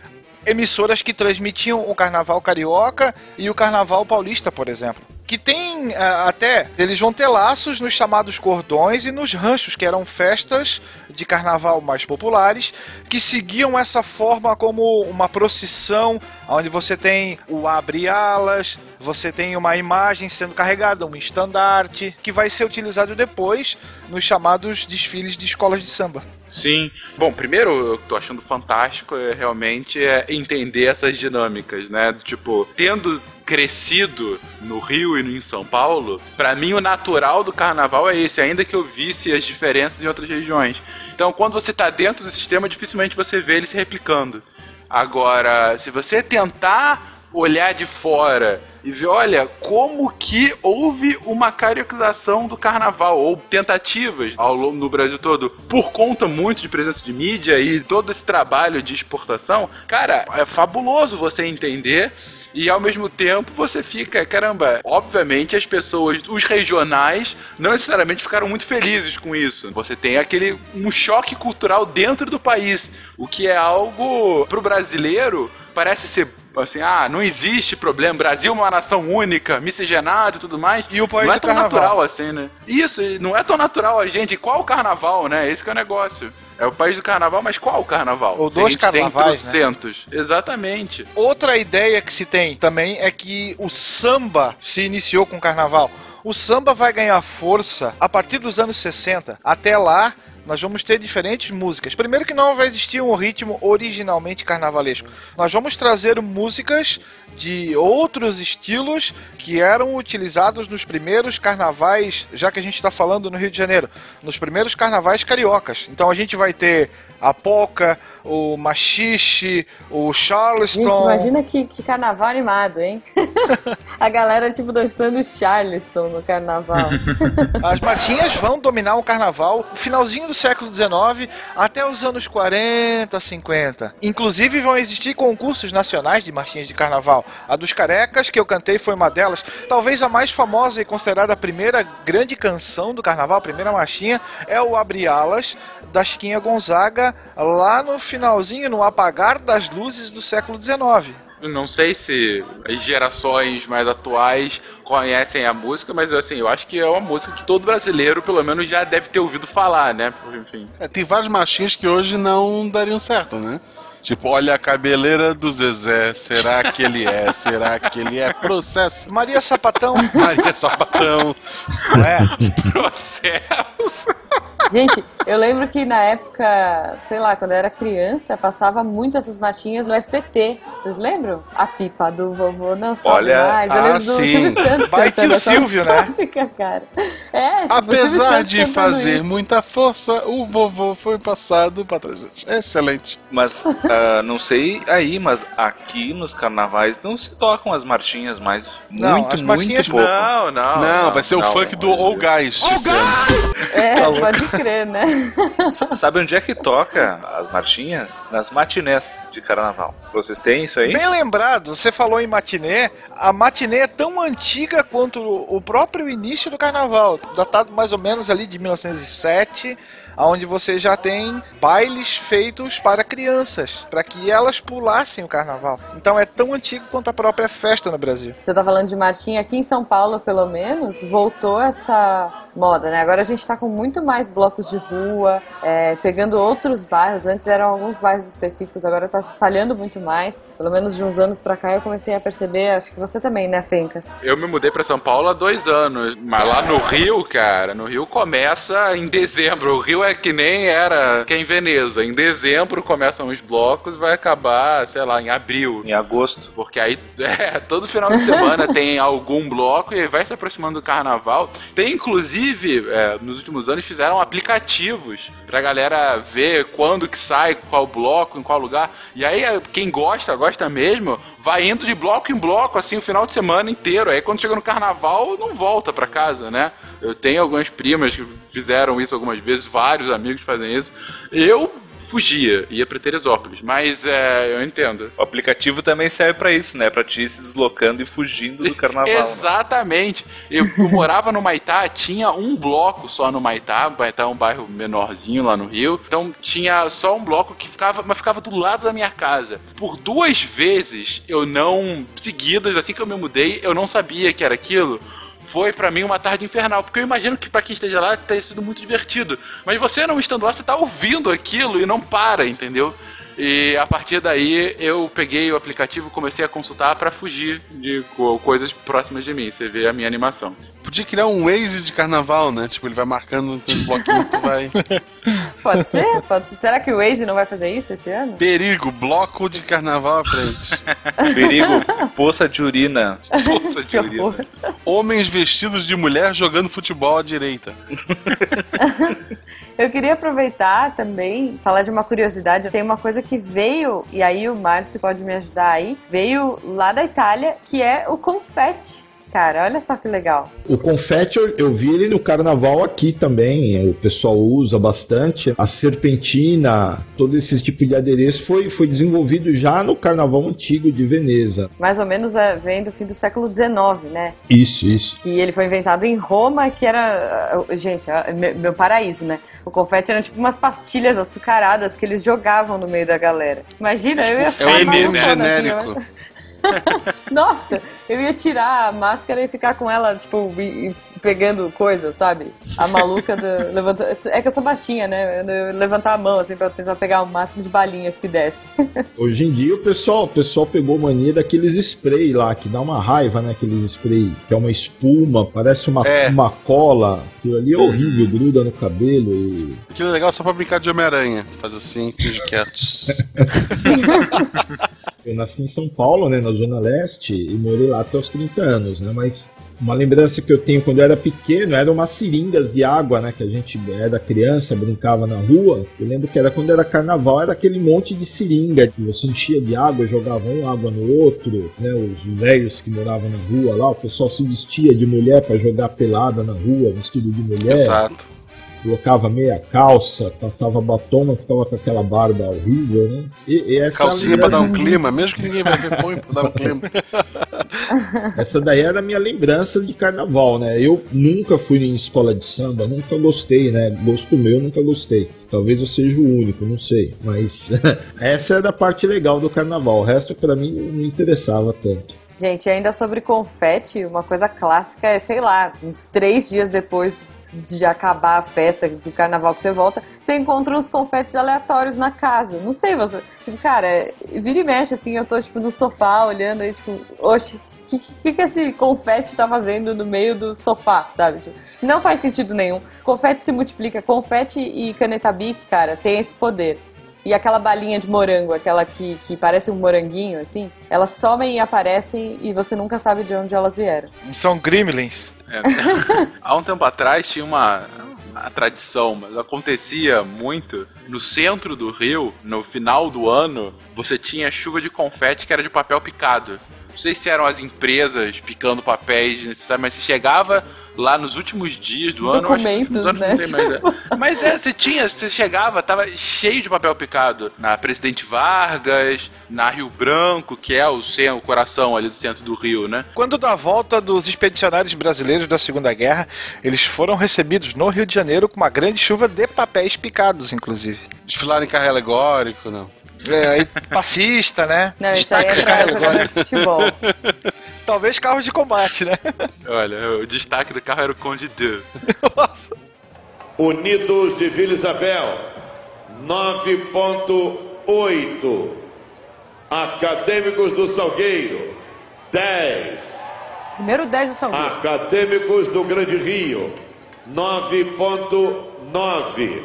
emissoras que transmitiam o carnaval carioca e o carnaval paulista, por exemplo. Que tem ah, até, eles vão ter laços nos chamados cordões e nos ranchos, que eram festas de carnaval mais populares, que seguiam essa forma como uma procissão, onde você tem o abre-alas, você tem uma imagem sendo carregada, um estandarte, que vai ser utilizado depois nos chamados desfiles de escolas de samba. Sim. Bom, primeiro, eu tô achando fantástico é realmente é entender essas dinâmicas, né? Tipo, tendo crescido no Rio e em São Paulo, pra mim o natural do carnaval é esse, ainda que eu visse as diferenças em outras regiões. Então, quando você tá dentro do sistema, dificilmente você vê ele se replicando. Agora, se você tentar olhar de fora e ver, olha, como que houve uma cariocização do carnaval, ou tentativas ao longo no Brasil todo, por conta muito de presença de mídia e todo esse trabalho de exportação, cara, é fabuloso você entender. E ao mesmo tempo você fica, caramba, obviamente as pessoas, os regionais, não necessariamente ficaram muito felizes com isso. Você tem aquele um choque cultural dentro do país, o que é algo pro brasileiro parece ser assim, ah, não existe problema, Brasil é uma nação única, miscigenado e tudo mais. E o país não é tão carnaval. natural assim, né? Isso, e não é tão natural a gente. Qual o carnaval, né? Esse que é o negócio. É o país do carnaval, mas qual o carnaval? Ou dos gente tem carnavais, né? trocentos. Exatamente. Outra ideia que se tem também é que o samba se iniciou com o carnaval. O samba vai ganhar força a partir dos anos 60. Até lá, nós vamos ter diferentes músicas. Primeiro que não vai existir um ritmo originalmente carnavalesco. Nós vamos trazer músicas de outros estilos que eram utilizados nos primeiros carnavais, já que a gente está falando no Rio de Janeiro, nos primeiros carnavais cariocas. Então a gente vai ter a polca, o machixe, o charleston. Gente, imagina que, que carnaval animado, hein? a galera, tipo, dançando Charleston no carnaval. As marchinhas vão dominar o carnaval finalzinho do século XIX até os anos 40, 50. Inclusive vão existir concursos nacionais de marchinhas de carnaval. A dos Carecas, que eu cantei, foi uma delas. Talvez a mais famosa e considerada a primeira grande canção do carnaval, a primeira marchinha, é o Abre Alas, da Chiquinha Gonzaga, lá no finalzinho, no apagar das luzes do século XIX. Não sei se as gerações mais atuais conhecem a música, mas assim, eu acho que é uma música que todo brasileiro, pelo menos, já deve ter ouvido falar, né? Enfim. É, tem vários machinhos que hoje não dariam certo, né? Tipo, olha a cabeleira do Zezé, será que ele é? Será que ele é? Processo. Maria Sapatão. Maria Sapatão. Não é? Processo. Gente, eu lembro que na época, sei lá, quando eu era criança, passava muito essas marchinhas no SPT. Vocês lembram? A pipa do vovô não sobe Olha, mais. Eu ah, lembro do sim. Silvio Santos Vai cantando tio Silvio, né? cara. É, tipo, Apesar de fazer isso. muita força, o vovô foi passado para trás. Excelente. Mas ah, não sei aí, mas aqui nos carnavais não se tocam as marchinhas mais. Não, muito, as marchinhas muito pouco. Não, não. Não, vai ser o não, funk do não. All Guys. esse ano. É, Tá pode crer, né? Sabe onde é que toca as marchinhas? Nas matinés de carnaval. Vocês têm isso aí? Bem lembrado, você falou em matinê. A matinê é tão antiga quanto o próprio início do carnaval, datado mais ou menos ali de 1907 onde você já tem bailes feitos para crianças, para que elas pulassem o carnaval. Então é tão antigo quanto a própria festa no Brasil. Você tá falando de marchinha aqui em São Paulo, pelo menos, voltou essa moda, né? Agora a gente tá com muito mais blocos de rua, é, pegando outros bairros. Antes eram alguns bairros específicos, agora tá se espalhando muito mais. Pelo menos de uns anos pra cá eu comecei a perceber, acho que você também, né, Fencas? Eu me mudei pra São Paulo há dois anos, mas lá no Rio, cara, no Rio começa em dezembro. O Rio é que nem era que é em Veneza. Em dezembro começam os blocos, vai acabar, sei lá, em abril. Em agosto. Porque aí, é, todo final de semana tem algum bloco e vai se aproximando do carnaval. Tem inclusive inclusive, é, nos últimos anos fizeram aplicativos pra galera ver quando que sai, qual bloco, em qual lugar. E aí, é, quem gosta, gosta mesmo, vai indo de bloco em bloco, assim, o final de semana inteiro. Aí quando chega no carnaval, não volta pra casa, né? Eu tenho algumas primas que fizeram isso algumas vezes, vários amigos fazem isso. Eu fugia, ia para Teresópolis. Mas é, eu entendo. O aplicativo também serve para isso, né? Para te ir se deslocando e fugindo do carnaval. Né? Exatamente. Né? Eu, eu morava no Maitá, tinha um bloco só no Maitá. O Maitá é um bairro menorzinho lá no Rio. Então tinha só um bloco que ficava, mas ficava do lado da minha casa. Por duas vezes eu não seguidas, assim que eu me mudei, eu não sabia que era aquilo foi para mim uma tarde infernal, porque eu imagino que para quem esteja lá tenha sido muito divertido. Mas você não estando lá, você tá ouvindo aquilo e não para, entendeu? E a partir daí eu peguei o aplicativo e comecei a consultar para fugir de coisas próximas de mim. Você vê a minha animação. Podia criar um Waze de carnaval, né? Tipo, ele vai marcando os bloquinhos tu vai. Pode ser? Pode ser. Será que o Waze não vai fazer isso esse ano? Perigo, bloco de carnaval à frente. Perigo, poça de urina. Poça de urina. Homens vestidos de mulher jogando futebol à direita. Eu queria aproveitar também, falar de uma curiosidade. Tem uma coisa que veio, e aí o Márcio pode me ajudar aí, veio lá da Itália, que é o confete cara. Olha só que legal. O confete eu, eu, vi ele no carnaval aqui também. O pessoal usa bastante. A serpentina, todo esse tipo de adereço foi, foi desenvolvido já no carnaval antigo de Veneza. Mais ou menos é, vem do fim do século XIX, né? Isso, isso. E ele foi inventado em Roma, que era. Gente, meu paraíso, né? O confete era tipo umas pastilhas açucaradas que eles jogavam no meio da galera. Imagina, eu ia ficar. É um meme genérico. Assim, Nossa, eu ia tirar a máscara e ficar com ela, tipo, pegando coisa, sabe? A maluca do. Levanta... É que eu sou baixinha, né? Eu levantar a mão, assim, pra tentar pegar o máximo de balinhas que desce. Hoje em dia o pessoal, o pessoal pegou mania daqueles spray lá, que dá uma raiva, né? Aqueles spray, que é uma espuma, parece uma, é. uma cola. Aquilo ali é horrível, gruda no cabelo. E... Aquilo é legal só pra brincar de Homem-Aranha. Faz assim, finge quietos. Eu nasci em São Paulo, né? Na Zona Leste, e morei lá até os 30 anos, né? Mas uma lembrança que eu tenho quando eu era pequeno eram umas seringas de água, né? Que a gente era criança, brincava na rua. Eu lembro que era quando era carnaval, era aquele monte de seringa que você enchia de água, jogava um água no outro, né? Os velhos que moravam na rua lá, o pessoal se vestia de mulher para jogar pelada na rua, vestido de mulher. Exato colocava meia calça, passava batom, mas ficava com aquela barba horrível, né? E, e essa Calcinha pra dar um clima, mesmo que ninguém vai ver põe pra dar um clima. essa daí era a minha lembrança de carnaval, né? Eu nunca fui em escola de samba, nunca gostei, né? Gosto meu, nunca gostei. Talvez eu seja o único, não sei. Mas essa era a parte legal do carnaval. O resto, para mim, não me interessava tanto. Gente, ainda sobre confete, uma coisa clássica é, sei lá, uns três dias depois de acabar a festa do carnaval que você volta, você encontra uns confetes aleatórios na casa. Não sei, você. Tipo, cara, vira e mexe assim, eu tô tipo no sofá olhando aí, tipo, oxe, o que, que, que esse confete tá fazendo no meio do sofá, sabe? Tipo, não faz sentido nenhum. Confete se multiplica. Confete e caneta cara, tem esse poder. E aquela balinha de morango, aquela que, que parece um moranguinho, assim, elas somem e aparecem e você nunca sabe de onde elas vieram. São gremlins. É. Há um tempo atrás tinha uma, uma tradição, mas acontecia muito. No centro do Rio, no final do ano, você tinha chuva de confete que era de papel picado. Não sei se eram as empresas picando papéis necessários, mas se chegava lá nos últimos dias do ano. Documentos, acho né? anos não tem mais, é. Mas é, você tinha, você chegava, tava cheio de papel picado. Na Presidente Vargas, na Rio Branco, que é o, centro, o coração ali do centro do Rio, né? Quando da volta dos expedicionários brasileiros da Segunda Guerra, eles foram recebidos no Rio de Janeiro com uma grande chuva de papéis picados, inclusive. Desfilar em carro alegórico, não. É, aí, passista, né? Não, isso aí é pra jogador de futebol. Talvez carros de combate, né? Olha, o destaque do carro era o Conde De. Unidos de Vila Isabel, 9.8. Acadêmicos do Salgueiro, 10. Primeiro 10 do Salgueiro. Acadêmicos do Grande Rio, 9.9.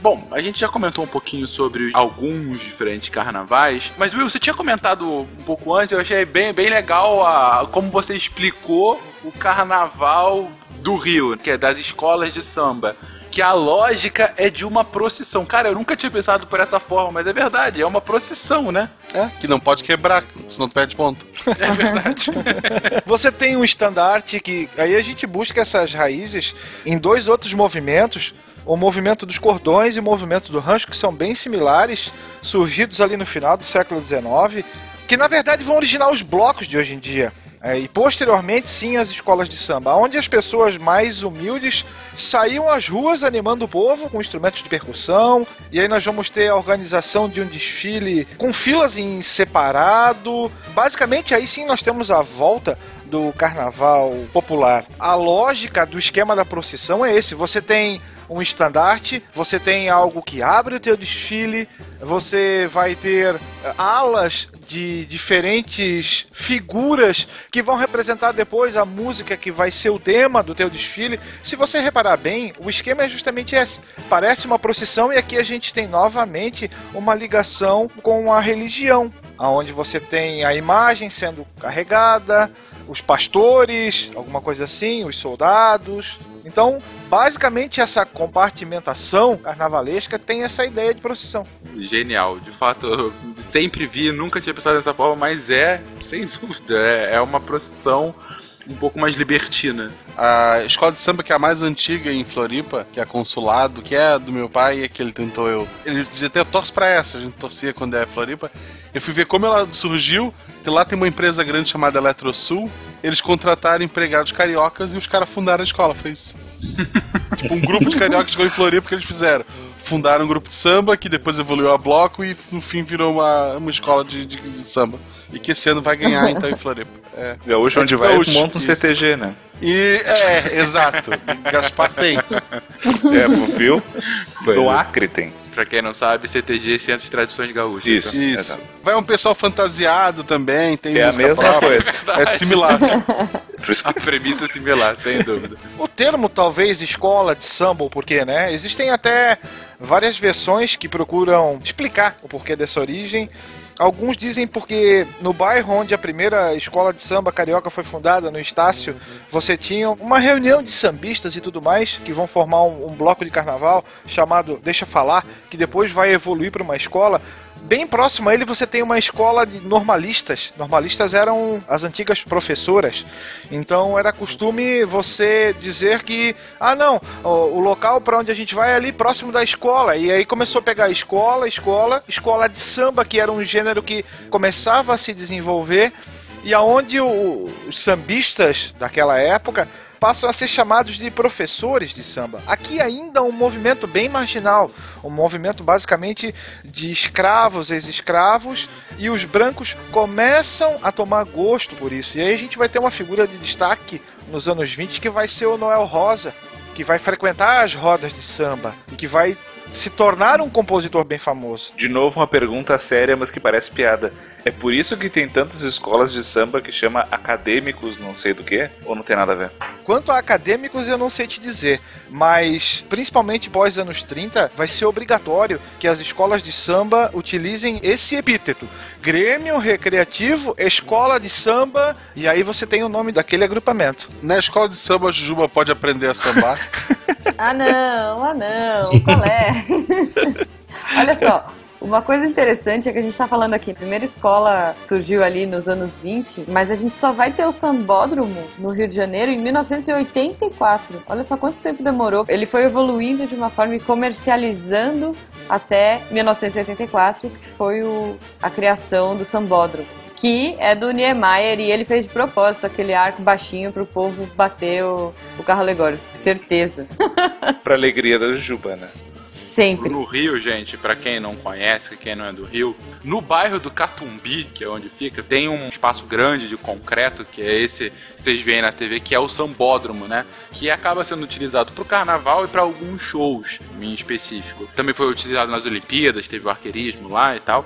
Bom, a gente já comentou um pouquinho sobre alguns diferentes carnavais, mas Will, você tinha comentado um pouco antes, eu achei bem, bem legal a, como você explicou o carnaval do Rio, que é das escolas de samba. Que a lógica é de uma procissão. Cara, eu nunca tinha pensado por essa forma, mas é verdade, é uma procissão, né? É, que não pode quebrar, senão perde ponto. É verdade. Você tem um estandarte que. Aí a gente busca essas raízes em dois outros movimentos. O movimento dos cordões e o movimento do rancho, que são bem similares, surgidos ali no final do século XIX, que na verdade vão originar os blocos de hoje em dia. É, e posteriormente, sim, as escolas de samba, onde as pessoas mais humildes saíam às ruas animando o povo com instrumentos de percussão. E aí nós vamos ter a organização de um desfile com filas em separado. Basicamente, aí sim nós temos a volta do carnaval popular. A lógica do esquema da procissão é esse: você tem um estandarte, você tem algo que abre o teu desfile, você vai ter eh, alas de diferentes figuras que vão representar depois a música que vai ser o tema do teu desfile. Se você reparar bem, o esquema é justamente esse. Parece uma procissão e aqui a gente tem novamente uma ligação com a religião, aonde você tem a imagem sendo carregada, os pastores, alguma coisa assim, os soldados. Então, basicamente, essa compartimentação carnavalesca tem essa ideia de procissão. Genial, de fato, eu sempre vi, nunca tinha pensado dessa forma, mas é, sem dúvida, é, é uma procissão um pouco mais libertina. A escola de samba que é a mais antiga em Floripa, que é a Consulado, que é do meu pai, e que ele tentou eu. Ele dizia até torce pra essa, a gente torcia quando é Floripa. Eu fui ver como ela surgiu. Lá tem uma empresa grande chamada Eletrosul. Eles contrataram empregados cariocas e os caras fundaram a escola. Foi isso. tipo, um grupo de cariocas chegou em Floripa que eles fizeram. Fundaram um grupo de samba que depois evoluiu a bloco e no fim virou uma, uma escola de, de, de samba. E que esse ano vai ganhar então em Floripa. É. Gaúcho, onde É vai, gaúcho, monta um isso. CTG, né? E é, exato. Gaspar tem. É, viu? No Acre tem. Pra quem não sabe, CTG Centro de Tradições Gaúchas. Isso. então. Isso. Vai um pessoal fantasiado também, tem É a mesma própria. coisa. É similar. A premissa é similar, sem dúvida. O termo, talvez, escola de samba, o porquê, né? Existem até várias versões que procuram explicar o porquê dessa origem. Alguns dizem porque no bairro onde a primeira escola de samba carioca foi fundada, no Estácio, você tinha uma reunião de sambistas e tudo mais, que vão formar um, um bloco de carnaval chamado Deixa Falar, que depois vai evoluir para uma escola. Bem próximo a ele você tem uma escola de normalistas. Normalistas eram as antigas professoras. Então era costume você dizer que, ah não, o, o local para onde a gente vai é ali próximo da escola. E aí começou a pegar escola, escola, escola de samba, que era um gênero que começava a se desenvolver e aonde o- os sambistas daquela época passam a ser chamados de professores de samba. Aqui ainda um movimento bem marginal, um movimento basicamente de escravos, ex-escravos, e os brancos começam a tomar gosto por isso. E aí a gente vai ter uma figura de destaque nos anos 20 que vai ser o Noel Rosa, que vai frequentar as rodas de samba e que vai se tornar um compositor bem famoso. De novo, uma pergunta séria, mas que parece piada. É por isso que tem tantas escolas de samba que chama acadêmicos não sei do que? Ou não tem nada a ver? Quanto a acadêmicos, eu não sei te dizer, mas principalmente pós anos 30, vai ser obrigatório que as escolas de samba utilizem esse epíteto: Grêmio Recreativo, Escola de Samba, e aí você tem o nome daquele agrupamento. Na escola de samba, a Jujuba pode aprender a sambar. Ah, não, ah, não. Qual é? Olha só. Uma coisa interessante é que a gente tá falando aqui, a primeira escola surgiu ali nos anos 20, mas a gente só vai ter o sambódromo no Rio de Janeiro em 1984. Olha só quanto tempo demorou. Ele foi evoluindo de uma forma e comercializando até 1984, que foi o, a criação do sambódromo. Que é do Niemeyer e ele fez de propósito aquele arco baixinho pro povo bater o, o carro alegórico. Certeza. pra alegria da Juba, né? Sempre. No Rio, gente, pra quem não conhece, quem não é do Rio, no bairro do Catumbi, que é onde fica, tem um espaço grande de concreto, que é esse vocês veem na TV, que é o Sambódromo, né? Que acaba sendo utilizado pro carnaval e para alguns shows em específico. Também foi utilizado nas Olimpíadas, teve o arqueirismo lá e tal.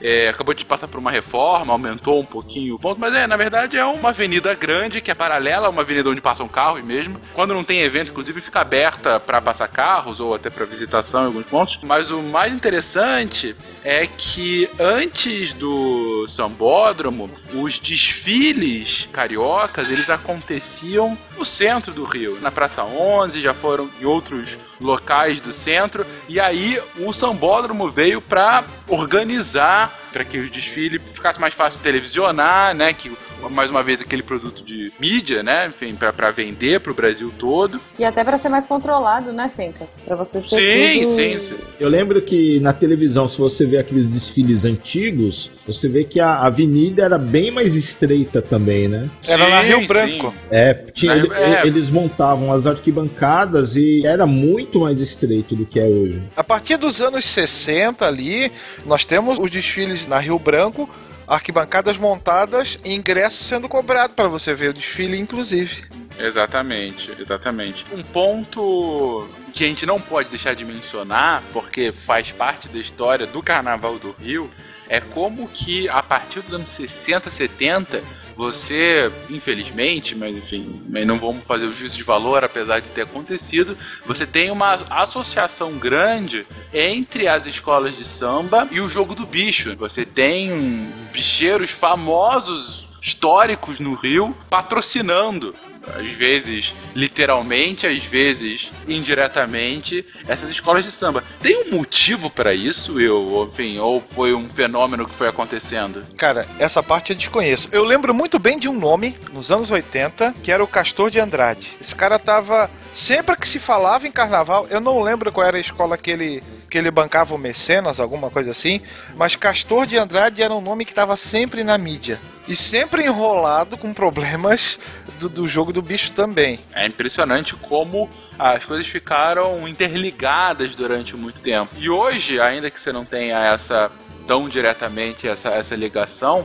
É, acabou de passar por uma reforma, aumentou um pouquinho o ponto, mas é, na verdade é uma avenida grande que é paralela a uma avenida onde passam carros mesmo. Quando não tem evento, inclusive, fica aberta para passar carros ou até para visitação em alguns pontos. Mas o mais interessante é que antes do Sambódromo, os desfiles cariocas eles aconteciam no centro do Rio, na Praça 11, já foram em outros locais do centro. E aí o Sambódromo veio para organizar para que o desfile ficasse mais fácil de televisionar, né? Que mais uma vez aquele produto de mídia, né? Enfim, para vender para o Brasil todo. E até para ser mais controlado, né, Fencas? Para você ter sim, tudo... sim, sim. Eu lembro que na televisão, se você vê aqueles desfiles antigos, você vê que a avenida era bem mais estreita também, né? Era Sim, na Rio sim. Branco. É, tinha, é. eles montavam as arquibancadas e era muito mais estreito do que é hoje. A partir dos anos 60 ali, nós temos os desfiles na Rio Branco, arquibancadas montadas e ingresso sendo cobrado para você ver o desfile, inclusive. Exatamente, exatamente. Um ponto que a gente não pode deixar de mencionar, porque faz parte da história do Carnaval do Rio, é como que a partir dos anos 60, 70, você, infelizmente, mas enfim, não vamos fazer o juízo de valor, apesar de ter acontecido, você tem uma associação grande entre as escolas de samba e o jogo do bicho. Você tem bicheiros famosos históricos no Rio patrocinando, às vezes literalmente, às vezes indiretamente, essas escolas de samba. Tem um motivo para isso, eu, enfim, ou foi um fenômeno que foi acontecendo? Cara, essa parte eu desconheço. Eu lembro muito bem de um nome, nos anos 80, que era o Castor de Andrade. Esse cara tava. Sempre que se falava em carnaval, eu não lembro qual era a escola que ele, que ele bancava o Mecenas, alguma coisa assim, mas Castor de Andrade era um nome que estava sempre na mídia. E sempre enrolado com problemas do, do jogo do bicho também. É impressionante como as coisas ficaram interligadas durante muito tempo. E hoje, ainda que você não tenha essa tão diretamente essa, essa ligação,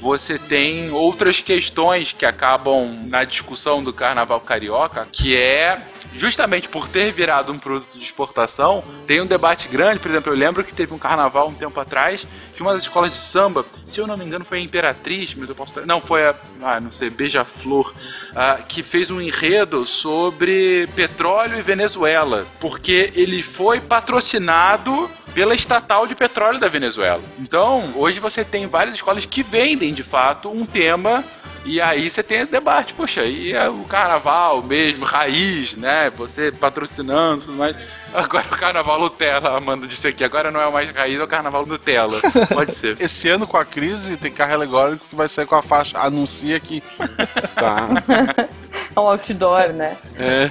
você tem outras questões que acabam na discussão do carnaval carioca, que é justamente por ter virado um produto de exportação, tem um debate grande. Por exemplo, eu lembro que teve um carnaval um tempo atrás que uma das escolas de samba, se eu não me engano, foi a Imperatriz, mas eu posso. Não, foi a. Ah, não sei, Beija-Flor, ah, que fez um enredo sobre petróleo e Venezuela, porque ele foi patrocinado pela estatal de petróleo da Venezuela. Então, hoje você tem várias escolas que vendem de fato um tema e aí você tem debate, poxa, e é o carnaval mesmo, raiz, né? Você patrocinando tudo mais. Agora o carnaval Nutella, Amanda disse aqui, agora não é mais raiz, é o carnaval Nutella. Pode ser. Esse ano, com a crise, tem carro alegórico que vai sair com a faixa anuncia que. Tá. É um outdoor, né? É.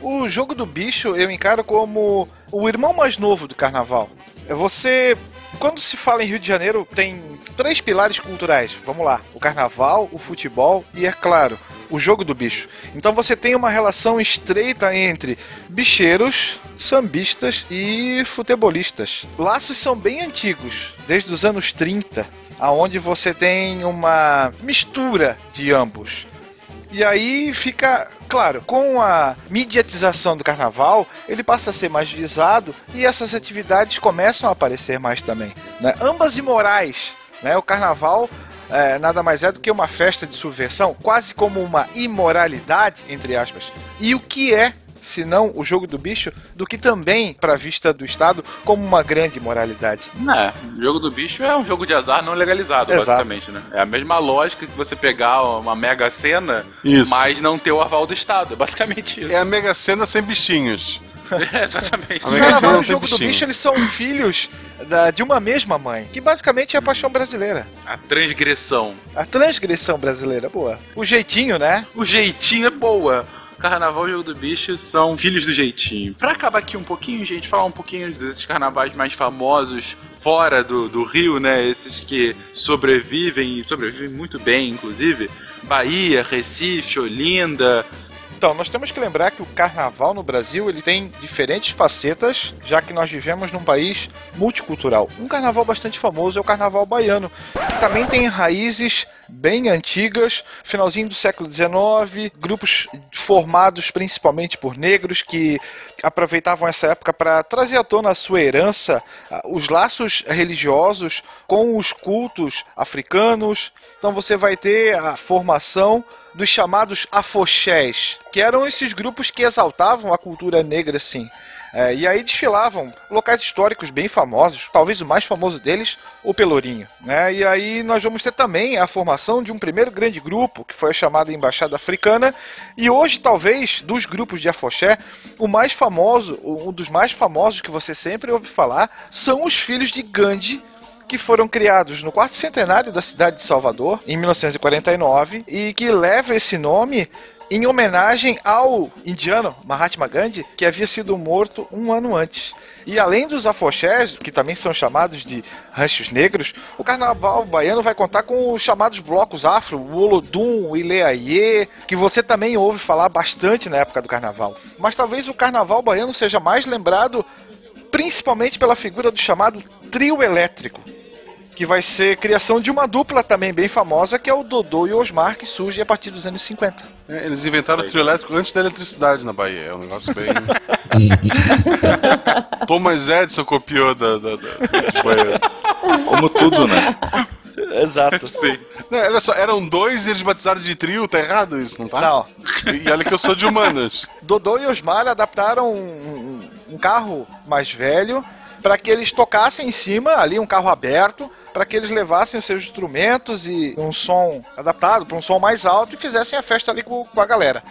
O jogo do bicho eu encaro como o irmão mais novo do carnaval. É você. Quando se fala em Rio de Janeiro, tem três pilares culturais. Vamos lá: o carnaval, o futebol e, é claro, o jogo do bicho. Então você tem uma relação estreita entre bicheiros, sambistas e futebolistas. Laços são bem antigos, desde os anos 30, aonde você tem uma mistura de ambos. E aí fica, claro, com a mediatização do carnaval, ele passa a ser mais visado e essas atividades começam a aparecer mais também. Né? Ambas imorais. Né? O carnaval é, nada mais é do que uma festa de subversão, quase como uma imoralidade, entre aspas. E o que é, se não o jogo do bicho, do que também, para vista do Estado, como uma grande moralidade. É, o jogo do bicho é um jogo de azar não legalizado, Exato. basicamente, né? É a mesma lógica que você pegar uma mega cena, Isso. mas não ter o aval do Estado. É basicamente isso. É a Mega Sena sem bichinhos. É, exatamente. O carnaval e o jogo do bicho, eles são filhos da- de uma mesma mãe, que basicamente é a paixão brasileira. A transgressão. A transgressão brasileira, boa. O jeitinho, né? O jeitinho é boa. Carnaval e Jogo do Bicho são filhos do jeitinho. Pra acabar aqui um pouquinho, gente, falar um pouquinho desses carnavais mais famosos fora do, do Rio, né? Esses que sobrevivem e sobrevivem muito bem, inclusive. Bahia, Recife, Olinda. Então, nós temos que lembrar que o carnaval no Brasil ele tem diferentes facetas, já que nós vivemos num país multicultural. Um carnaval bastante famoso é o carnaval baiano, que também tem raízes bem antigas, finalzinho do século XIX, grupos formados principalmente por negros que aproveitavam essa época para trazer à tona a sua herança, os laços religiosos com os cultos africanos. Então você vai ter a formação dos chamados afoxés, que eram esses grupos que exaltavam a cultura negra, assim. É, e aí desfilavam locais históricos bem famosos, talvez o mais famoso deles, o Pelourinho. Né? E aí nós vamos ter também a formação de um primeiro grande grupo, que foi a chamada Embaixada Africana, e hoje talvez dos grupos de afoxé, o mais famoso, um dos mais famosos que você sempre ouve falar, são os filhos de Gandhi, que foram criados no quarto centenário da cidade de Salvador, em 1949, e que leva esse nome em homenagem ao indiano Mahatma Gandhi, que havia sido morto um ano antes. E além dos afoxés, que também são chamados de ranchos negros, o carnaval baiano vai contar com os chamados blocos afro, o Olodum, o Ileaie, que você também ouve falar bastante na época do carnaval. Mas talvez o carnaval baiano seja mais lembrado principalmente pela figura do chamado trio elétrico, que vai ser criação de uma dupla também bem famosa, que é o Dodô e o Osmar, que surge a partir dos anos 50. É, eles inventaram o trio elétrico antes da eletricidade na Bahia. É um negócio bem. Thomas Edison copiou da, da, da. Como tudo, né? Exato. Sim. Não, olha só, eram dois e eles batizaram de trio, tá errado isso, não tá? Não. E olha que eu sou de humanas. Dodô e Osmar adaptaram um, um- um carro mais velho para que eles tocassem em cima, ali um carro aberto, para que eles levassem os seus instrumentos e um som adaptado para um som mais alto e fizessem a festa ali com, com a galera.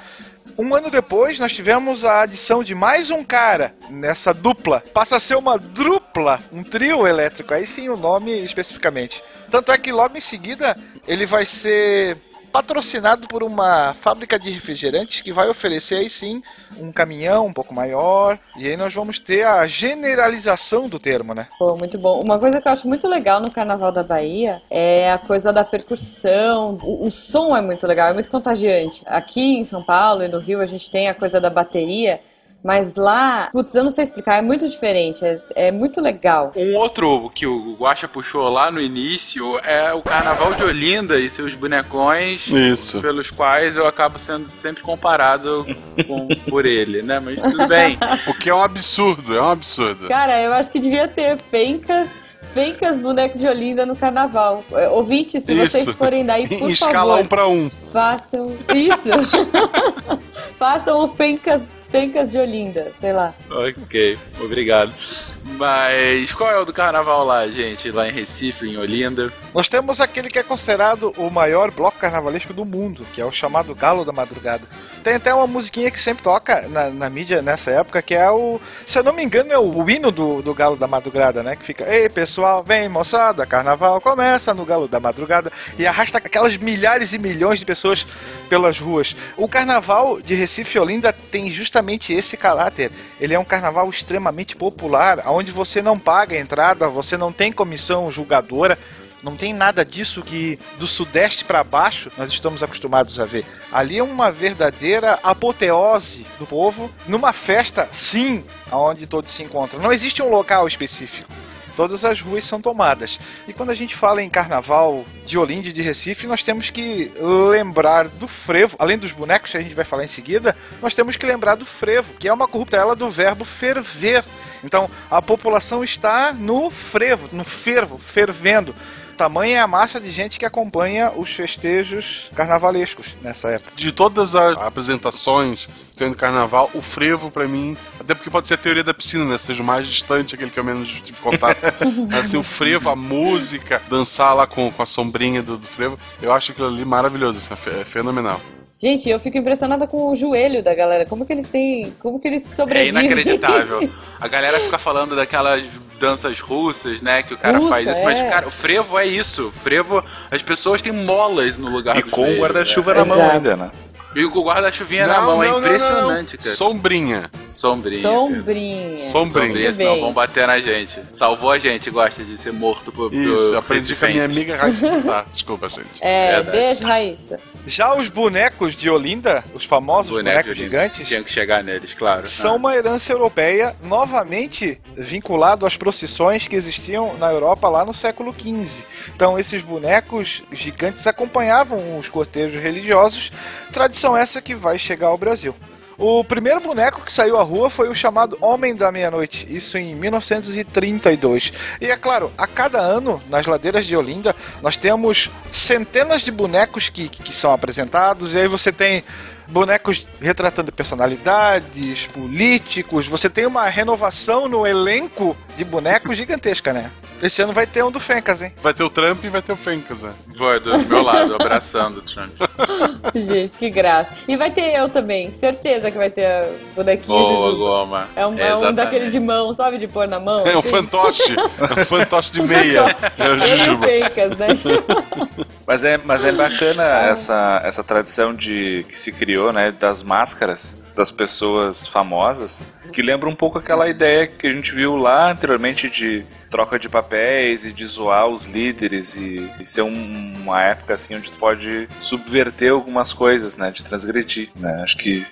Um ano depois, nós tivemos a adição de mais um cara nessa dupla. Passa a ser uma dupla, um trio elétrico. Aí sim o nome especificamente. Tanto é que logo em seguida ele vai ser patrocinado por uma fábrica de refrigerantes que vai oferecer aí sim um caminhão um pouco maior. E aí nós vamos ter a generalização do termo, né? Pô, muito bom. Uma coisa que eu acho muito legal no Carnaval da Bahia é a coisa da percussão. O, o som é muito legal, é muito contagiante. Aqui em São Paulo e no Rio a gente tem a coisa da bateria, mas lá, putz, eu não sei explicar, é muito diferente, é, é muito legal. Um outro que o Guaxa puxou lá no início é o Carnaval de Olinda e seus bonecões, Isso. pelos quais eu acabo sendo sempre comparado com- por ele, né? Mas tudo bem. O que é um absurdo, é um absurdo. Cara, eu acho que devia ter fencas, fencas boneco de Olinda no Carnaval. É, Ouvintes, se vocês Isso. forem daí, por Em escala favor, um pra um. façam isso. façam o fencas, fencas de Olinda, sei lá. Ok, obrigado. Mas qual é o do carnaval lá, gente? Lá em Recife, em Olinda? Nós temos aquele que é considerado o maior bloco carnavalesco do mundo, que é o chamado Galo da Madrugada. Tem até uma musiquinha que sempre toca na, na mídia nessa época, que é o. Se eu não me engano, é o, o hino do, do Galo da Madrugada, né? Que fica, ei pessoal, vem moçada, carnaval começa no Galo da Madrugada. E arrasta aquelas milhares e milhões de pessoas pelas ruas. O carnaval de Recife e Olinda tem justamente esse caráter. Ele é um carnaval extremamente popular, onde você não paga a entrada, você não tem comissão julgadora. Não tem nada disso que do sudeste para baixo nós estamos acostumados a ver. Ali é uma verdadeira apoteose do povo numa festa, sim, aonde todos se encontram. Não existe um local específico. Todas as ruas são tomadas. E quando a gente fala em carnaval de Olinda e de Recife, nós temos que lembrar do frevo. Além dos bonecos que a gente vai falar em seguida, nós temos que lembrar do frevo, que é uma corruptela do verbo ferver. Então, a população está no frevo, no fervo, fervendo. Tamanha é a massa de gente que acompanha os festejos carnavalescos nessa época. De todas as apresentações no carnaval, o frevo, pra mim, até porque pode ser a teoria da piscina, né? Seja o mais distante, aquele que eu menos tive contato. assim, o frevo, a música, dançar lá com, com a sombrinha do, do frevo, eu acho aquilo ali maravilhoso, assim, é é fenomenal. Gente, eu fico impressionada com o joelho da galera. Como que eles têm. Como que eles É sobrevivem? inacreditável. A galera fica falando daquelas danças russas, né? Que o cara Russa, faz isso. Mas, é. cara, o frevo é isso. O frevo, as pessoas têm molas no lugar E com o guarda-chuva né? na mão ainda, né? E com o guarda-chuvinha na Não, mão. é não, não, impressionante, não. cara. Sombrinha. Sombrinha. Sombrinha. Sombrinha. Sombrinha, senão bem. vão bater na gente. Salvou a gente, gosta de ser morto por. Isso, por aprendi com a minha amiga Raíssa. Tá, desculpa, gente. É, Verdade. beijo, Raíssa. Já os bonecos de Olinda, os famosos Boneco bonecos gigantes, Tinha que chegar neles, claro. são uma herança europeia novamente vinculado às procissões que existiam na Europa lá no século XV. Então esses bonecos gigantes acompanhavam os cortejos religiosos, tradição essa que vai chegar ao Brasil. O primeiro boneco que saiu à rua foi o chamado Homem da Meia-Noite, isso em 1932. E é claro, a cada ano, nas ladeiras de Olinda, nós temos centenas de bonecos que, que são apresentados, e aí você tem bonecos retratando personalidades, políticos, você tem uma renovação no elenco de bonecos gigantesca, né? Esse ano vai ter um do Fencas, hein? Vai ter o Trump e vai ter o Fencas, né? Vai do meu lado, abraçando o Trump. Gente, que graça. E vai ter eu também. Certeza que vai ter a bonequinha. Boa. Goma. É um, é um daquele de mão, sabe? De pôr na mão. É um assim. fantoche. É um fantoche de meia. É o o Jujuba. Fencas, né? Mas é, mas é bacana essa, essa tradição de que se criou, né, das máscaras das pessoas famosas, que lembra um pouco aquela ideia que a gente viu lá anteriormente de troca de papéis e de zoar os líderes e, e ser um- uma época assim onde tu pode subverter algumas coisas, né, de transgredir, né? Acho que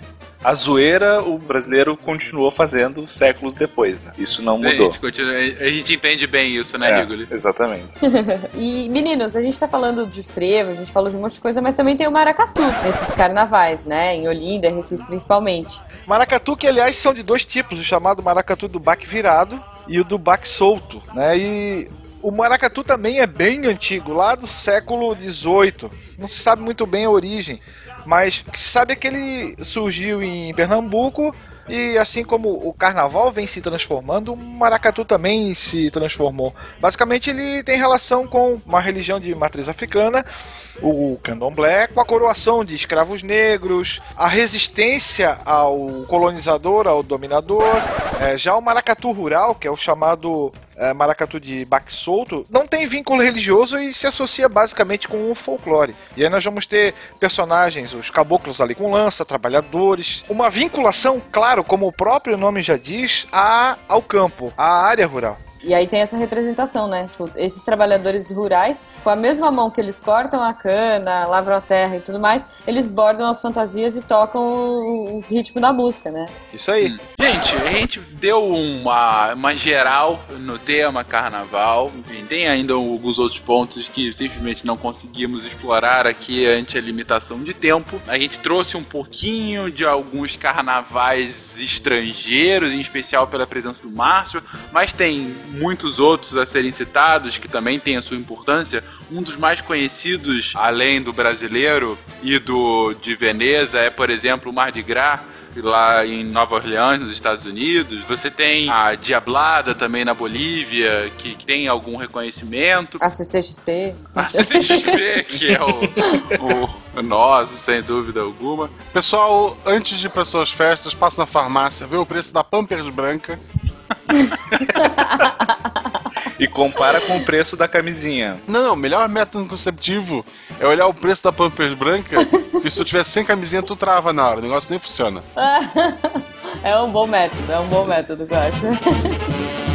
a zoeira o brasileiro continuou fazendo séculos depois, né? Isso não Sim, mudou. A gente, continua- a gente entende bem isso, né, É, Rigoli? exatamente. E, meninos, a gente tá falando de frevo, a gente falou de um monte de coisa, mas também tem o maracatu nesses carnavais, né? Em Olinda, Recife principalmente. Maracatu que, aliás, são de dois tipos, o chamado maracatu do baque virado e o do baque solto, né? E o maracatu também é bem antigo, lá do século XVIII. Não se sabe muito bem a origem, mas o que se sabe é que ele surgiu em Pernambuco e assim como o carnaval vem se transformando, o maracatu também se transformou. Basicamente ele tem relação com uma religião de matriz africana, o candomblé, com a coroação de escravos negros, a resistência ao colonizador, ao dominador. É, já o maracatu rural, que é o chamado é, maracatu de baque solto, não tem vínculo religioso e se associa basicamente com o folclore. E aí nós vamos ter personagens, os caboclos ali com lança, trabalhadores, uma vinculação, claro, como o próprio nome já diz, a, ao campo, à área rural. E aí tem essa representação, né? Tipo, esses trabalhadores rurais, com a mesma mão que eles cortam a cana, lavram a terra e tudo mais, eles bordam as fantasias e tocam o, o ritmo da música, né? Isso aí. Gente, a gente deu uma, uma geral no tema carnaval. Enfim, tem ainda alguns outros pontos que simplesmente não conseguimos explorar aqui ante a limitação de tempo. A gente trouxe um pouquinho de alguns carnavais estrangeiros, em especial pela presença do Márcio, mas tem muitos outros a serem citados que também têm a sua importância. Um dos mais conhecidos, além do brasileiro e do de Veneza, é, por exemplo, o Mardi Gras lá em Nova Orleans, nos Estados Unidos. Você tem a Diablada também na Bolívia, que, que tem algum reconhecimento. A CCXP. A CCXP, que é o, o, o nosso, sem dúvida alguma. Pessoal, antes de ir para suas festas, passa na farmácia, vê o preço da Pampers branca. E compara com o preço da camisinha. Não, não, o melhor método conceptivo é olhar o preço da Pampers branca, e se tu tiver sem camisinha, tu trava na hora, o negócio nem funciona. é um bom método, é um bom método, eu acho.